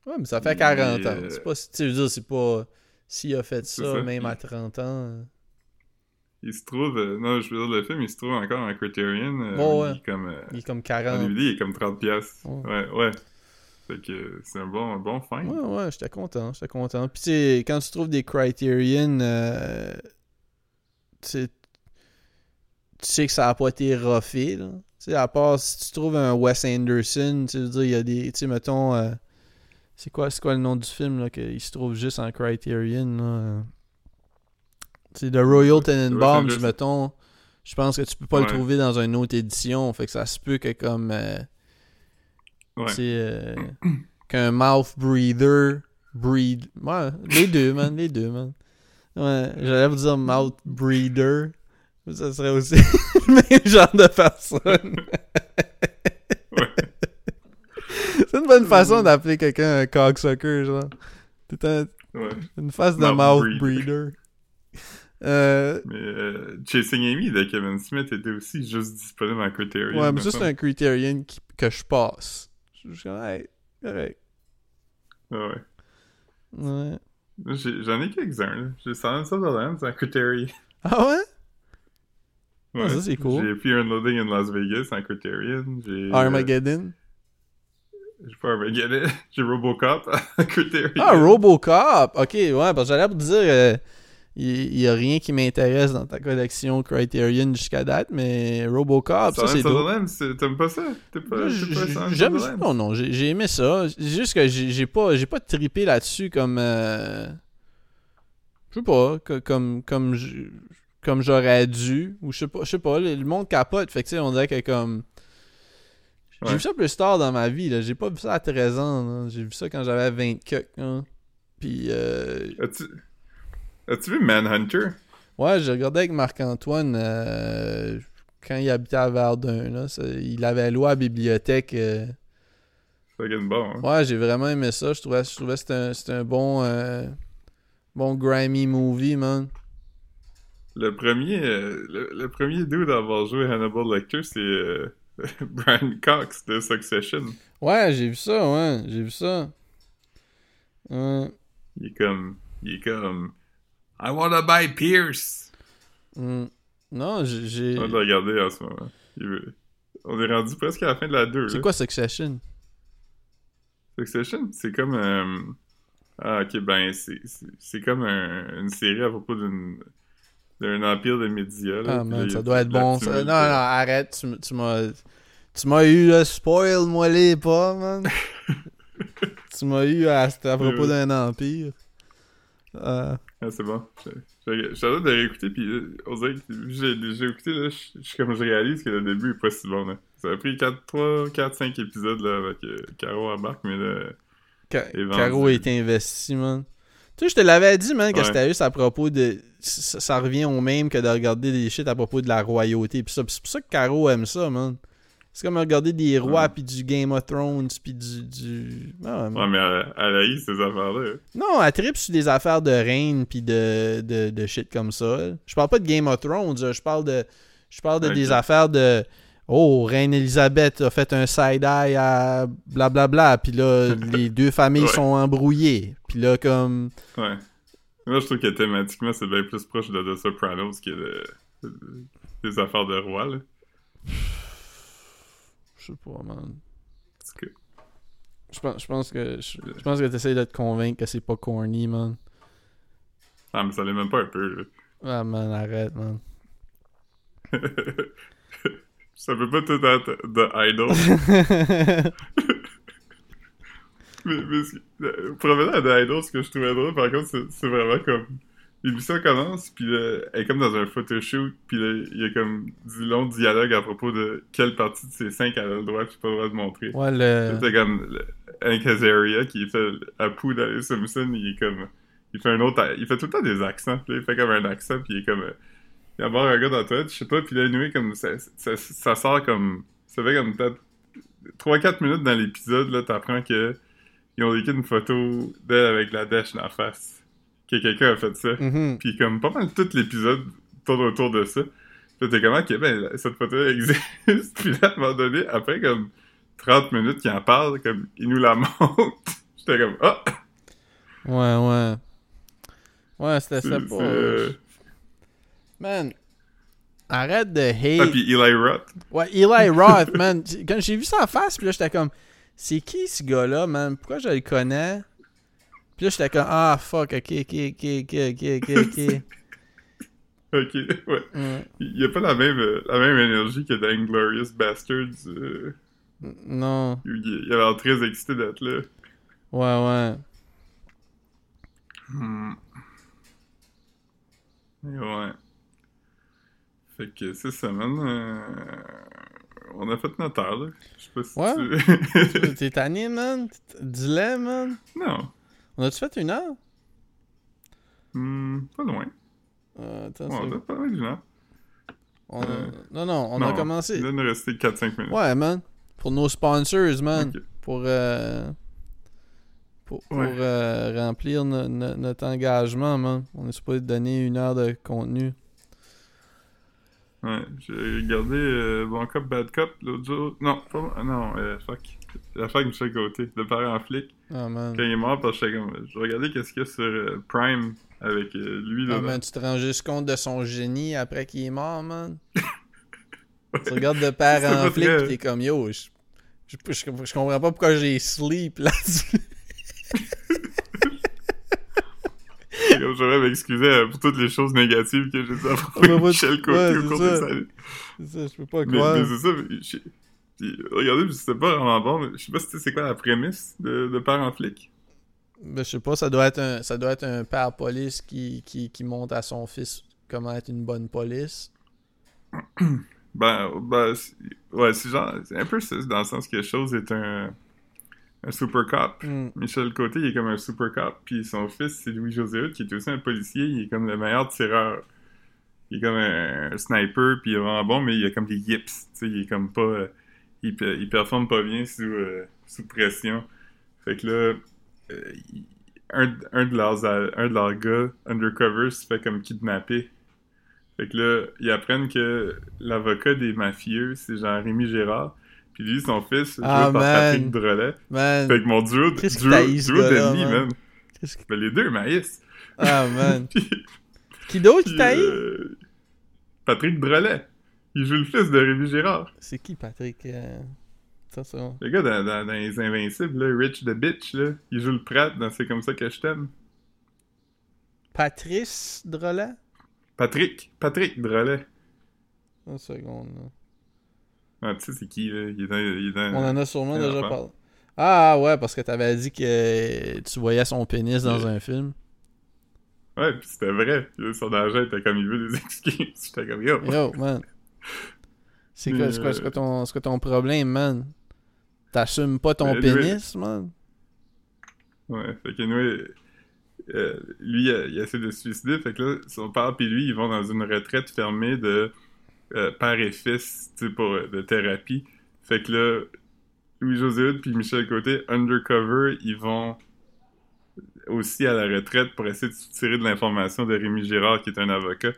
Ouais, mais ça fait Il- 40 ans. euh, C'est pas, tu veux dire, c'est pas... S'il a fait ça, ça. même à Il- 30 ans... euh, il se trouve, euh, non, je veux dire, le film, il se trouve encore en Criterion. euh, Bon, ouais. Il est comme, euh, Il est comme en 40. DVD, il est comme 30 piastres. Ouais. Ouais, ouais. Fait que c'est un bon, un bon fin. Ouais, ouais, j'étais content, j'étais content. Puis tu sais, quand tu trouves des Criterion, euh, tu sais, que ça a pas été là. Tu sais, à part si tu trouves un Wes Anderson, tu veux dire, il y a des. Tu sais, mettons. C'est quoi, c'est quoi le nom du film, là, qu'il se trouve juste en Criterion, là? C'est The Royal Tenenbaums, Anderson. mettons. Je pense que tu peux pas le trouver dans une autre édition. Fait que ça se peut que comme. euh, Ouais. euh, qu'un mouth breather breed. Ouais, les deux, man, les deux, man. Ouais, j'allais vous dire mouth mais Ça serait aussi <laughs> le même genre de personne. <laughs> Ouais. C'est une bonne façon d'appeler quelqu'un un cocksucker, genre. C'est un- Ouais. une face de Mouth breeder. breeder. Euh, Mais euh, Chasing Amy de Kevin Smith était aussi juste disponible en Criterion. ouais, mais ça, c'est un criterion qui- que je passe. Je suis hey, correct. Ah ouais. Ouais. J'en ai quelques-uns. J'ai Silence of the Lambs en Criterion. Ah ouais? Ouais. Ah, ça, c'est cool. J'ai Fear and Loathing in Las Vegas en Criterion. J'ai. Euh, Armageddon. J'ai pas Armageddon. <laughs> J'ai Robocop <laughs> Criterion. Ah, Robocop! Ok, ouais, parce que j'allais pour dire, euh, il y, a rien qui m'intéresse dans ta collection Criterion jusqu'à date, mais Robocop, ça Silence c'est c'est- t'aimes pas ça? J'aime Lambs? non non j'ai aimé ça c'est juste que j'ai pas pas trippé là-dessus comme euh, je sais pas comme comme comme j'aurais dû ou je sais pas je sais pas le le monde capote fait que tu sais on dirait que comme j'ai vu ça plus tard dans ma vie là j'ai pas vu ça à 13 ans j'ai vu ça quand j'avais 20 cucks hein. puis euh, As-tu as-tu vu Manhunter? ouais j'ai regardé avec Marc-Antoine euh, quand il habitait à Verdun là ça- il avait loué à la bibliothèque euh, gagne bon, hein? Ouais, j'ai vraiment aimé ça. Je trouvais, je trouvais que c'était un, c'était un bon, euh, bon grimy movie, man. Le premier, euh, le, le premier dude à avoir joué Hannibal Lecter, c'est <laughs> Brian Cox de Succession. Ouais, j'ai vu ça, ouais, j'ai vu ça. Ouais, Il est comme, il est comme, I wanna buy Pierce. mm. Non, j'ai-. On va le regarder en ce moment. Veut- On est rendu presque à la fin de la 2. C'est quoi Succession? Succession? C'est comme, euh, ah ok, ben c'est comme un- une série à propos d'une d'un empire de médias. là, Ah, là, man, ça doit être bon. Ça... Non, non, arrête, tu, tu m'as. Tu m'as eu le spoil, moi les pas, man. <laughs> tu m'as eu à, à propos Oui, d'un empire. Euh, Ah, c'est bon. Je suis de réécouter, puis euh, on dirait que j'ai écouté, là, je comme je réalise que le début est pas si bon. Là. Ça a pris 4, 3, 4, 5 épisodes là, avec euh, Caro embarque, mais là. Ca-. Caro est investi, man. Tu sais, je te l'avais dit, man, que Ouais. c'était juste à propos de. Ça, ça revient au même que de regarder des shit à propos de la royauté. Pis ça, c'est pour ça que Caro aime ça, man. C'est comme regarder des rois, puis du Game of Thrones, puis du. du... Ah, ouais, mais elle, elle haït ces affaires-là. Non, elle tripe sur des affaires de reine, puis de, de, de shit comme ça. Je parle pas de Game of Thrones, je parle de. Je parle de des affaires de. Oh, Reine Elisabeth a fait un side-eye à blablabla, puis là, les deux familles Ouais. sont embrouillées. Puis là, comme. Ouais. Moi, je trouve que thématiquement, c'est bien plus proche de The Sopranos que de, de- des affaires de roi, là. Je sais pas, man. Que, Je pense, je pense que je, je pense que t'essayes de te convaincre que c'est pas corny, man. ah, mais ça l'est même pas un peu, là. Ah, man, arrête, man. <laughs> ça peut pas tout être de Idol. <laughs> Mais, mais euh, revenir à Idol, ce que je trouvais drôle, par contre, c'est c'est vraiment comme... L'émission commence, puis là, elle est comme dans un photoshoot, puis là, il y a comme du long dialogue à propos de quelle partie de ces cinq elle a le droit puis pas le droit de montrer. Ouais, le. C'était comme le- Hank Azaria qui fait Apu dans les Simpsons, il est comme... Il fait un autre... Il fait tout le temps des accents, puis là, il fait comme un accent, puis il est comme... euh, Il y a d'abord un gars dans la toilette, je sais pas, puis là, anyway, comme ça, ça, ça sort comme... Ça fait comme peut-être 3-4 minutes dans l'épisode, là, t'apprends que ils ont écrit une photo d'elle avec la dèche dans la face. Que quelqu'un a fait ça. Mhm. Puis comme pas mal tout l'épisode tourne autour de ça. Puis t'es comme, ok, ben, cette photo existe. <laughs> Puis là, à un moment donné, après comme 30 minutes qu'il en parle, comme, il nous la <laughs> montre. J'étais comme, ah! Ouais, ouais. Ouais, c'était ça pas. euh, Man, arrête de Ah, hate. puis Eli Roth. Ouais, Eli Roth, man. Quand j'ai vu ça en face, puis là, j'étais comme, c'est qui ce gars-là, man? Pourquoi je le connais? Puis là, j'étais comme, ah, fuck, ok, ok, ok, ok, ok, ok, ok. <laughs> Ok, ouais. Il y a pas la même, euh, la même énergie que dans Inglorious Bastards. euh, Non. il, il a l'air très excité d'être là. Ouais, ouais. Hmm. Ouais. Fait que c'est ça, man. euh, On a fait notre heure, là. Je sais pas si Ouais. tu... <laughs> T'es tanné, man? Dis-le, man. non. On a-tu fait une heure? Hmm, pas loin. Euh, attends, Ouais, on a pas loin d'une heure. on a- euh, Non, non, on a commencé. Il nous rester 4-5 minutes. Ouais, man. Pour nos sponsors, man. Pour, euh, pour, pour, Ouais. euh, remplir no- no- notre engagement, man. On est supposé donner une heure de contenu. Ouais, j'ai regardé euh, Bon Cop, Bad Cop l'autre jour. Non, pas... ah Non, euh, fuck. La fuck Michel Côté, le père en flic. Ah, man. Quand il est mort, parce que comme... Je regardais qu'est-ce qu'il y a sur euh, Prime avec euh, lui, là. Ah, man, tu te rends juste compte de son génie après qu'il est mort, man? <laughs> Tu regardes de père C'est en pas flic pis t'es comme yo, je, je, je- je comprends pas pourquoi j'ai sleep là-dessus. <laughs> Comme J'aurais m'excuser euh, pour toutes les choses négatives que j'ai dit à Michel Côté ouais, au cours ça. de sa vie. C'est ça, je peux pas croire. mais c'est ça, mais j'ai- puis, regardez, c'était pas vraiment bon, mais je sais pas si c'est quoi la prémisse de, de Père en flic. Ben, je sais pas, ça doit être un, ça doit être un père police qui, qui, qui montre à son fils comment être une bonne police. Ben, ben ouais, c'est genre, c'est un peu dans le sens que Chose est un, un super cop. Hmm. Michel Côté, il est comme un super cop, puis son fils, c'est Louis-José Hood, qui est aussi un policier, il est comme le meilleur tireur. Il est comme un, un sniper, puis il est vraiment bon, mais il a comme des yips, il est comme pas... euh, il, pe- il performe pas bien sous, euh, sous pression. Fait que là, euh, un, un, de leurs, un de leurs gars, undercover, se fait comme kidnapper. Fait que là, ils apprennent que l'avocat des mafieux, c'est Jean-Rémy Gérard, puis lui, son fils, joué Ah, par. Patrick Drolet. Man, Fait que mon duo, que duo, duo d'ennemis, man? man. Ben, les deux maïs. Ah, man. <laughs> Puis, Qui d'autre qui t'a euh, Patrick Drolet. Il joue le fils de Rémi Gérard. C'est qui, Patrick? euh, Ça, ça... Le gars dans, dans- dans Les Invincibles, là, Rich the Bitch, là. Il joue le Pratt dans C'est comme ça que je t'aime. Patrice Drolet? Patrick. Patrick Drolet. Une seconde, là. Ah, tu sais, c'est qui, là? Il est dans. Il est dans On en a sûrement déjà parlé. Ah ouais, parce que t'avais dit que tu voyais son pénis dans un film. Ouais, pis c'était vrai. Son agent était comme, il veut des <laughs> excuses. J'étais comme, yo. Yo, man. C'est quoi, ton, c'est quoi ton problème, man? T'assumes pas ton lui- pénis, man? Ouais, fait que nous, euh, lui, euh, il essaie de se suicider. Fait que là, son père et lui, ils vont dans une retraite fermée de euh, père et fils, pour euh, de thérapie. Fait que là, Louis-José Hood puis Michel Côté, undercover, ils vont aussi à la retraite pour essayer de tirer de l'information de Rémi Girard, qui est un avocat.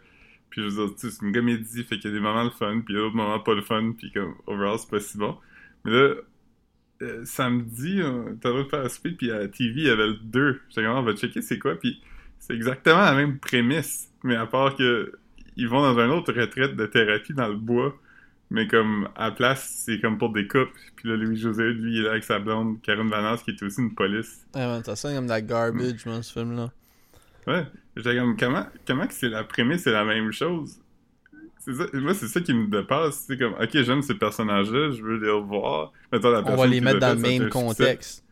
Puis je veux dire, c'est une comédie, fait qu'il y a des moments le fun, puis d'autres moments pas le fun, puis comme, overall, c'est pas si bon. Mais là, euh, samedi, on t'as le droit de faire souper, puis à la TV, il y avait le 2. J'étais comme, on va checker c'est quoi, puis c'est exactement la même prémisse, mais à part que ils vont dans une autre retraite de thérapie dans le bois, mais comme, à la place, c'est comme pour des couples. Puis là, Louis-José, lui, il est là avec sa blonde, Karen Vanasse, qui est aussi une police. Ouais, man, ça sonne comme de la garbage, man, ce film-là. Ouais. J'étais comme, comment, comment que c'est la prémisse, c'est la même chose? C'est ça, moi, c'est ça qui me dépasse. C'est comme, ok, j'aime ces personnages-là, je veux les revoir. Mettons, la On va les mettre dans le même contexte.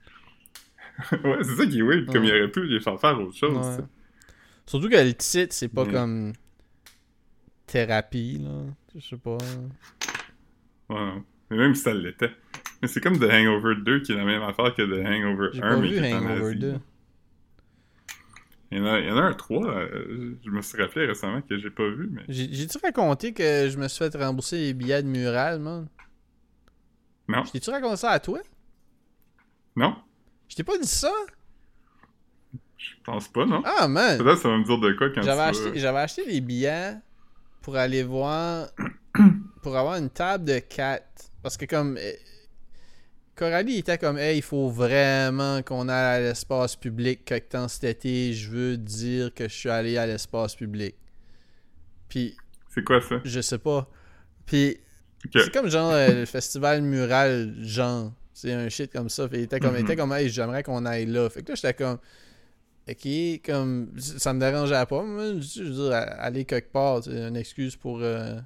<laughs> ouais, c'est ça qui est weird, comme Ouais. il aurait pu les faire faire autre chose. Ouais. Surtout que le titre, c'est pas Mais- comme thérapie, là. Je sais pas. Ouais, non. Mais même si ça l'était. Mais c'est comme The Hangover 2 qui est la même affaire que The Hangover J'ai 1, pas mais vu qui Hangover Asie. 2. Il y, en a, il y en a un 3, euh, je me suis rappelé récemment que j'ai pas vu, mais... J'ai- J'ai-tu raconté que je me suis fait rembourser les billets de mural, man? Non, Je t'ai-tu raconté ça à toi? non, Je t'ai pas dit ça? je pense pas, non. Ah, man! Peut-être ça va me dire de quoi quand J'avais acheté, j'avais acheté des billets pour aller voir. pour avoir une table de 4. Parce que, comme. euh, Coralie était comme, hey, il faut vraiment qu'on aille à l'espace public quelque temps cet été. Je veux dire que je suis allé à l'espace public. Puis, C'est quoi ça? je sais pas. Puis, c'est comme genre euh, le festival mural, genre. C'est un shit comme ça. Fait, il était comme, il était comme, hey, j'aimerais qu'on aille là. Fait que là, j'étais comme, ok, comme, ça me dérangeait pas, moi, je veux dire, aller quelque part, c'est une excuse pour, euh,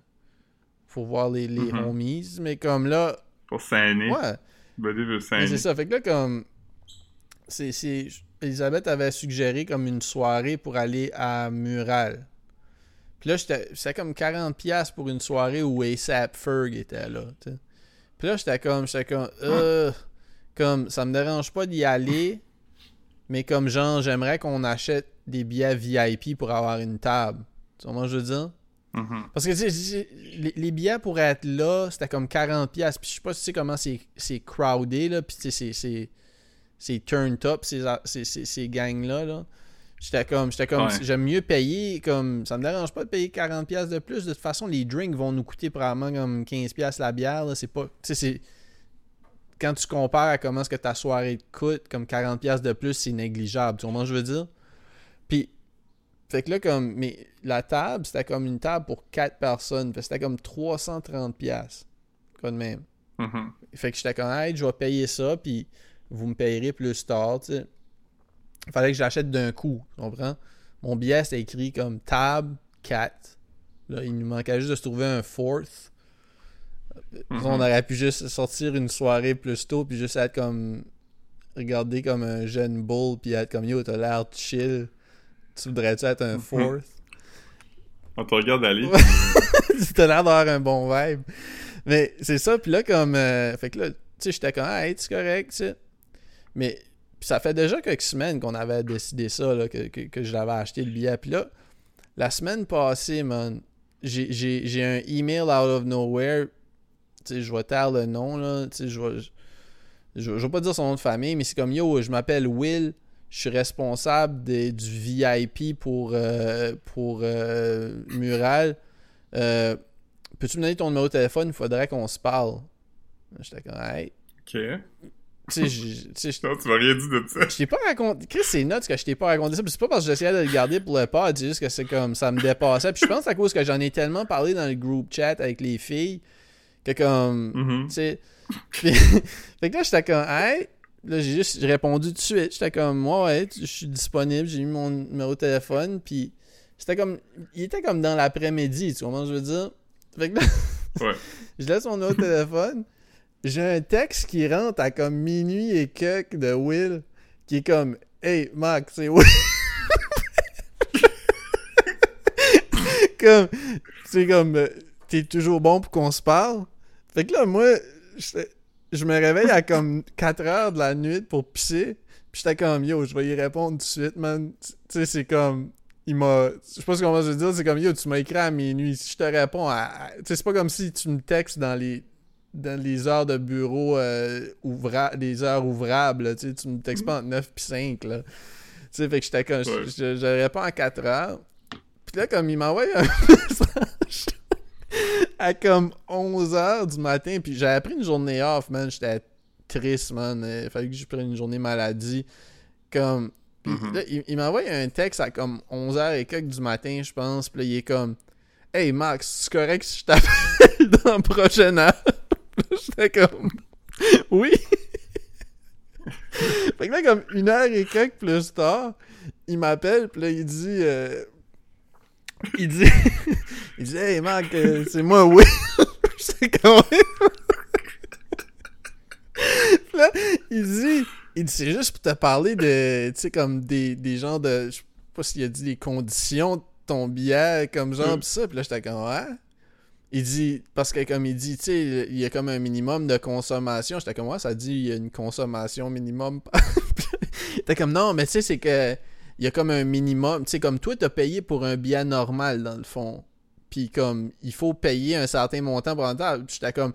pour voir les, les Mhm. homies, mais comme là, Pour s'aîner. ouais, Buddy veut c'est ça, fait que là, comme, c'est, Elisabeth avait suggéré comme une soirée pour aller à Mural. Puis là, j'étais, c'était comme 40$ pour une soirée où ASAP Ferg était là, tu sais. Puis là, j'étais comme, j'étais comme, euh, comme, ça me dérange pas d'y aller, mais comme genre, j'aimerais qu'on achète des billets VIP pour avoir une table. Tu vois ce que je veux dire? Mhm. Parce que tu sais, les, les billets pour être là, c'était comme 40$. Puis je sais pas si tu sais comment c'est c'est crowded, là. Puis tu sais, c'est- c'est c'est turned up, ces, ces, ces, ces gangs-là. Là. J'étais comme, j'étais comme, Ouais. j'aime mieux payer, comme, ça me dérange pas de payer 40$ de plus. De toute façon, les drinks vont nous coûter probablement comme 15$ la bière. là. C'est pas, tu sais, c'est. Quand tu compares à comment est-ce que ta soirée te coûte, comme 40$ de plus, c'est négligeable. Tu comprends ce que je veux dire? Puis, fait que là, comme, mais la table, c'était comme une table pour 4 personnes. Fait que c'était comme 330$. pièces Quoi de même. Mhm. Fait que j'étais comme, hey, je vais payer ça, puis vous me payerez plus tard, tu sais. Fallait que j'achète d'un coup, tu comprends? Mon billet, c'était écrit comme table 4. Là, il nous manquait juste de se trouver un fourth. Mhm. On aurait pu juste sortir une soirée plus tôt, puis juste être comme. Regarder comme un jeune bull, puis être comme yo, t'as l'air chill. Tu voudrais-tu être un Mhm. fourth? On te regarde aller. <laughs> T'as l'air d'avoir un bon vibe. Mais c'est ça, puis là, comme. euh, fait que là, tu sais, j'étais comme, hey, c'est correct, tu sais. Mais ça fait déjà quelques semaines qu'on avait décidé ça, là, que, que, que je l'avais acheté le billet. Puis là, la semaine passée, man, j'ai- j'ai j'ai un email out of nowhere. Je vais taire le nom, là. Je vais. Je, je vais pas dire son nom de famille, mais c'est comme yo, je m'appelle Will. Je suis responsable des- du VIP pour, euh, pour euh, Mural. Euh, Peux-tu me donner ton numéro de téléphone? Il faudrait qu'on se parle. J'étais comme, hey. Ok. Tu sais, tu m'as rien dit de ça. je t'ai pas raconté. Chris, c'est notes que je t'ai pas raconté ça. C'est pas parce que j'essayais de le garder pour le pod, c'est juste que c'est comme ça me dépassait. Puis je pense à cause que j'en ai tellement parlé dans le group chat avec les filles que comme. Mhm. Tu sais. <laughs> Fait que là, j'étais comme, hey. Là, j'ai juste j'ai répondu tout de suite. J'étais comme, moi, ouais, je suis disponible. J'ai mis mon numéro de téléphone. Puis c'était comme. Il était comme dans l'après-midi, tu vois comment je veux dire? Fait que là, <laughs> Ouais. je laisse mon numéro de téléphone. J'ai un texte qui rentre à comme minuit et quelques de Will qui est comme Hey Mac, c'est Will. <laughs> comme c'est comme euh, t'es toujours bon pour qu'on se parle? Fait que là moi je me réveille à comme 4 heures de la nuit pour pisser. Puis j'étais comme yo, je vais y répondre tout de suite, man. Tu sais, c'est comme il m'a. Je sais pas ce qu'on va se dire, c'est comme yo, tu m'as écrit à minuit. Si je te réponds à. Tu sais, c'est pas comme si tu me textes dans les dans les heures de bureau euh, ouvra les heures ouvrables, là, tu sais, tu me textes pas entre 9 puis 5, là. Tu sais, fait que j'étais comme, je, Ouais. je- je réponds à 4 heures. Puis là, comme il m'envoie un <laughs> message à comme 11 heures du matin, puis j'avais pris une journée off, man, j'étais triste, man. Il fallait que je prenne une journée maladie. Comme, puis Mhm. là, il, il m'envoie un texte à comme 11h et quelques du matin, je pense. Puis là, il est comme Hey Max, c'est correct si je t'appelle <laughs> dans la prochaine heure? <laughs> J'étais comme Oui. <laughs> fait que là, comme une heure et quelques plus tard, il m'appelle, puis là, il dit euh, Il dit <laughs> Il dit Hey Max, euh, c'est moi, oui. J'étais comme Puis là, il dit, il dit, c'est juste pour te parler de, tu sais, comme des, des gens de, je sais pas s'il a dit les conditions de ton billet, comme genre, Mm. pis ça, puis là, j'étais comme, ouais. Il dit, parce que comme il dit, tu sais, il y a comme un minimum de consommation, j'étais comme, ouais, ça dit, il y a une consommation minimum. <laughs> T'es comme, non, mais tu sais, c'est que, il y a comme un minimum, tu sais, comme toi, t'as payé pour un billet normal, dans le fond. Puis comme, il faut payer un certain montant pour une table. J'étais comme,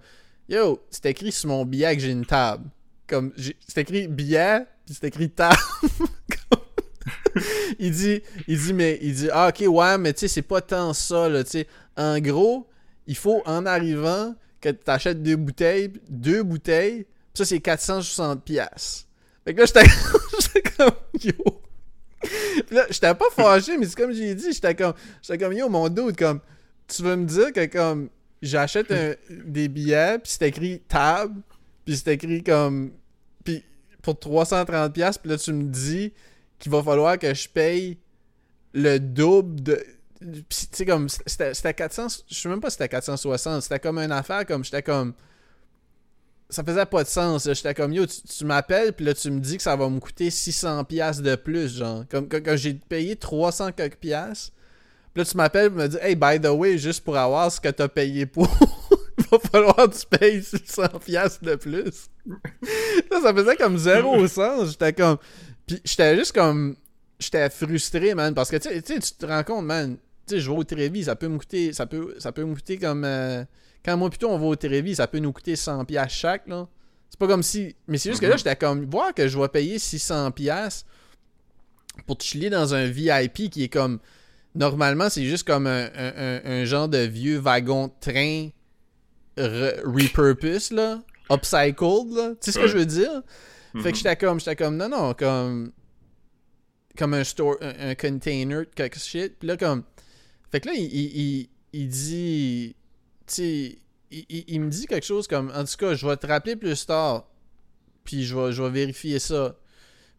yo, c'est écrit sur mon billet que j'ai une table. Comme, c'est écrit billet, puis c'est écrit table. <laughs> Il dit, il dit, mais, il dit, ah, ok, ouais, mais tu sais, c'est pas tant ça, là, tu sais. En gros, il faut, en arrivant, que t'achètes deux bouteilles, deux bouteilles, puis ça, c'est 460 pièces. Fait que là, j'étais <laughs> comme, yo. Là, j'étais pas fâché, mais c'est comme j'ai dit, j'étais comme, j'étais comme, yo, mon doute, comme, tu veux me dire que, comme, j'achète des billets, puis c'est écrit table, puis c'est écrit comme, puis pour 330$, puis là, tu me dis qu'il va falloir que je paye le double de. Puis, tu sais, comme, c'était 400. Je sais même pas si c'était 460. C'était comme une affaire, comme, j'étais comme. Ça faisait pas de sens. J'étais comme, yo, tu, tu m'appelles, puis là, tu me dis que ça va me coûter 600$ piastres de plus, genre. Comme, quand, quand j'ai payé 300 quelques piastres. Puis là, tu m'appelles et me dis, hey, by the way, juste pour avoir ce que t'as payé pour, il <laughs> va falloir que tu payes 600$ piastres de plus. <laughs> là, ça faisait comme zéro <laughs> sens. J'étais comme. Puis j'étais juste comme. J'étais frustré, man. Parce que tu sais, tu sais, tu te rends compte, man. Tu sais, je vais au Trévis, ça peut me coûter. Ça peut, ça peut me coûter comme. euh, quand moi plutôt on va au Trévis, ça peut nous coûter 100$ piastres chaque, là. C'est pas comme si. Mais c'est juste que là, j'étais comme. Voir que je vais payer 600$ piastres pour te chiller dans un VIP qui est comme. Normalement, c'est juste comme un, un- un- un genre de vieux wagon de train re- repurpose, là. Upcycled, là. Tu sais ce que Ouais. je veux dire? Fait Mhm. que j'étais comme, j'étais comme, non, non, comme. Comme un store, un, container quelque shit. Puis là, comme. Fait que là, il, il, il, il dit. Il me dit quelque chose comme, en tout cas, je vais te rappeler plus tard. Puis je vais, je vais vérifier ça.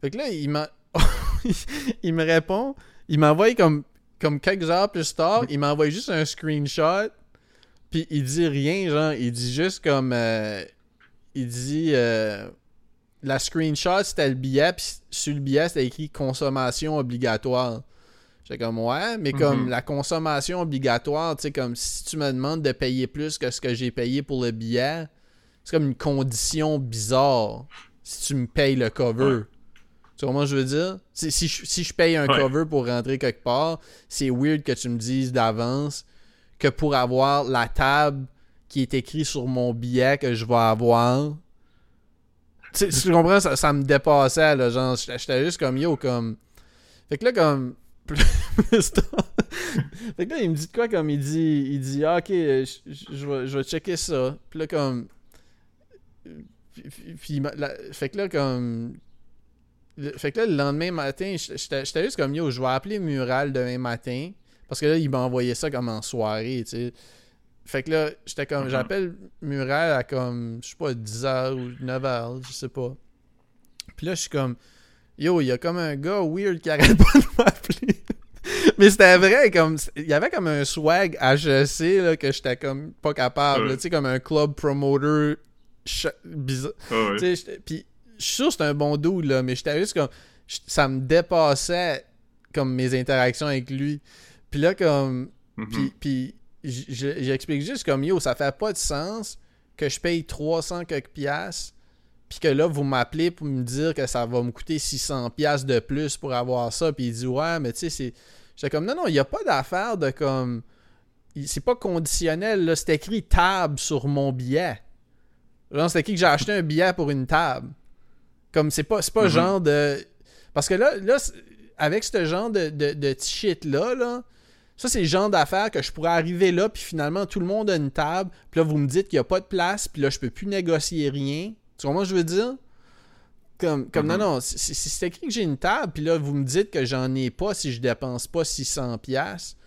Fait que là, il m'a. <laughs> il me répond. Il m'envoie comme, comme quelques heures plus tard. Il m'envoie juste un screenshot. Puis il dit rien, genre. Il dit juste comme. euh, il dit. euh, la screenshot, c'était le billet. Puis sur le billet, c'était écrit consommation obligatoire. J'étais comme, ouais, mais comme Mhm. la consommation obligatoire, tu sais, comme si tu me demandes de payer plus que ce que j'ai payé pour le billet, c'est comme une condition bizarre si tu me payes le cover. Ouais. Tu vois comment je veux dire? Si, si, je, si je paye un Ouais. cover pour rentrer quelque part, c'est weird que tu me dises d'avance que pour avoir la table qui est écrite sur mon billet que je vais avoir. Tu sais, tu comprends? Ça, ça me dépassait, là. Genre, j'étais juste comme yo, comme. Fait que là, comme. <laughs> plus tard- fait que là, il me dit de quoi comme il dit il dit ah, ok je, vais, je vais checker ça puis là comme puis, la- fait que là comme le- fait que là le lendemain matin j'étais juste comme yo je vais appeler Mural demain matin parce que là il m'a envoyé ça comme en soirée tu sais fait que là j'étais comme Mhm. j'appelle Mural à comme je sais pas 10h ou 9h je sais pas puis là je suis comme Yo, il y a comme un gars weird qui arrête <laughs> pas de m'appeler. Mais c'était vrai, comme. Il y avait comme un swag HEC là, que j'étais comme pas capable. Ouais. Tu sais, comme un club promoter bizarre. Ah ouais. Tu sais, j'étais- Puis je suis sûr que c'est un bon dude, là, mais j'étais juste comme. Ça me dépassait comme mes interactions avec lui. Puis là, comme. Mhm. Puis, j'explique juste comme yo, ça fait pas de sens que je paye 300 quelques piastres, puis que là, vous m'appelez pour me dire que ça va me coûter 600 piastres de plus pour avoir ça. Puis il dit, ouais, mais tu sais, c'est. J'étais comme, non, non, il n'y a pas d'affaire de comme. C'est pas conditionnel, là. C'est écrit table sur mon billet. Genre, c'est écrit que j'ai acheté un billet pour une table. Comme, c'est pas, pas Mhm. genre de. Parce que là, là avec ce genre de, de, de shit-là, là, ça, c'est le genre d'affaires que je pourrais arriver là, puis finalement, tout le monde a une table, puis là, vous me dites qu'il n'y a pas de place, puis là, je peux plus négocier rien. Tu comprends ce que je veux dire? Comme, comme non, non, si, c'est écrit que j'ai une table, puis là, vous me dites que j'en ai pas si je dépense pas 600$. piastres.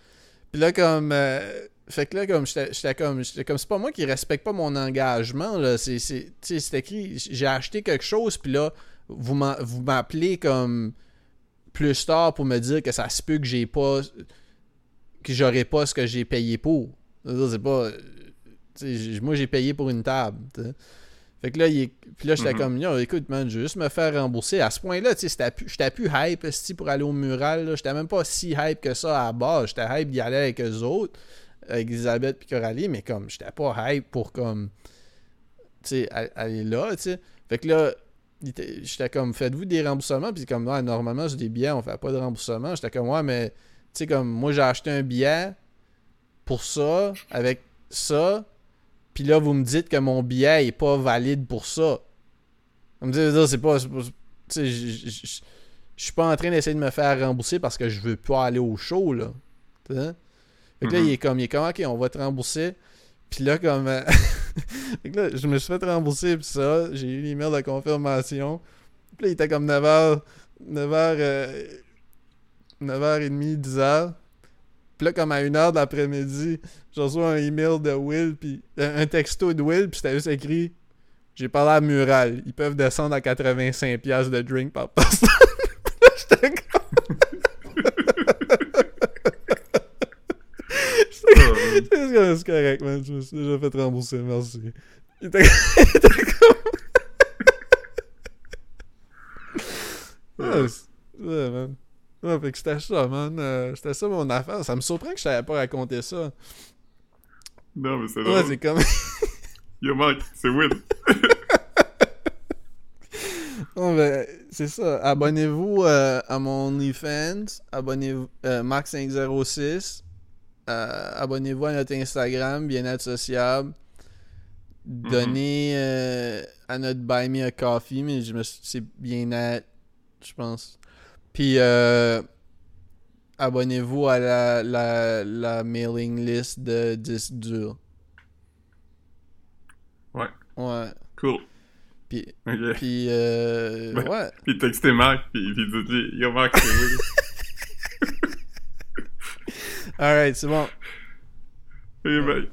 Puis là, comme. euh, fait que là, comme, j'étais comme, comme, c'est pas moi qui respecte pas mon engagement, là. C'est, écrit, j'ai acheté quelque chose, puis là, vous m'appelez comme plus tard pour me dire que ça se peut que j'ai pas. que j'aurai pas ce que j'ai payé pour. C'est pas. moi, j'ai payé pour une table. tu sais. Fait que là, il est- puis là, j'étais Mhm. comme, Yo, écoute, man, je veux juste me faire rembourser. À ce point-là, tu sais, j'étais plus hype pour aller au mural. J'étais même pas si hype que ça à la base. J'étais hype d'y aller avec eux autres, avec Elisabeth et Coralie, mais comme, j'étais pas hype pour comme, tu sais, aller là, tu sais. Fait que là, j'étais comme, faites-vous des remboursements? Puis comme, ouais, normalement, sur des billets, on fait pas de remboursement. J'étais comme, ouais, mais, tu sais, comme, moi, j'ai acheté un billet pour ça, avec ça, puis là, vous me dites que mon billet est pas valide pour ça. Vous me dites, c'est pas. je- suis pas en train d'essayer de me faire rembourser parce que je veux pas aller au show, là. Fait que là, Mhm. il est comme, il est comme, ok, on va te rembourser. Puis là, comme. euh, <laughs> fait que là, je me suis fait rembourser, puis ça, j'ai eu l'email de confirmation. Puis là, il était comme 9h. 9h. euh, 9h30, 10h. Puis là, comme à une heure de l'après-midi, je reçois un email de Will, puis euh, un texto de Will, puis c'était juste écrit J'ai parlé à Mural, ils peuvent descendre à 85$ de drink par personne. <laughs> J'étais comme. C'est correct, man. Je me suis déjà fait rembourser, merci. Il Ouais, fait que c'était ça, man. Euh, c'était ça mon affaire. Ça me surprend que je t'avais pas raconté ça. Non, mais c'est Ouais, drôle. c'est comme... <laughs> Yo, Marc, c'est Will. <laughs> Non, ben, c'est ça. Abonnez-vous euh, à mon OnlyFans. Abonnez-vous euh, Max506. Euh, abonnez-vous à notre Instagram, bien-être sociable. Donnez euh, à notre Buy Me a Coffee, mais je me suis- c'est bien-être, je pense. Puis euh, abonnez-vous à la, la, la mailing list de disques durs. Ouais. Ouais. Cool. Puis, Ok. puis euh, Ouais. ouais. Puis textez Marc, puis, puis dites-lui, Yo, Marc, c'est. <laughs> Alright, c'est bon. Bye.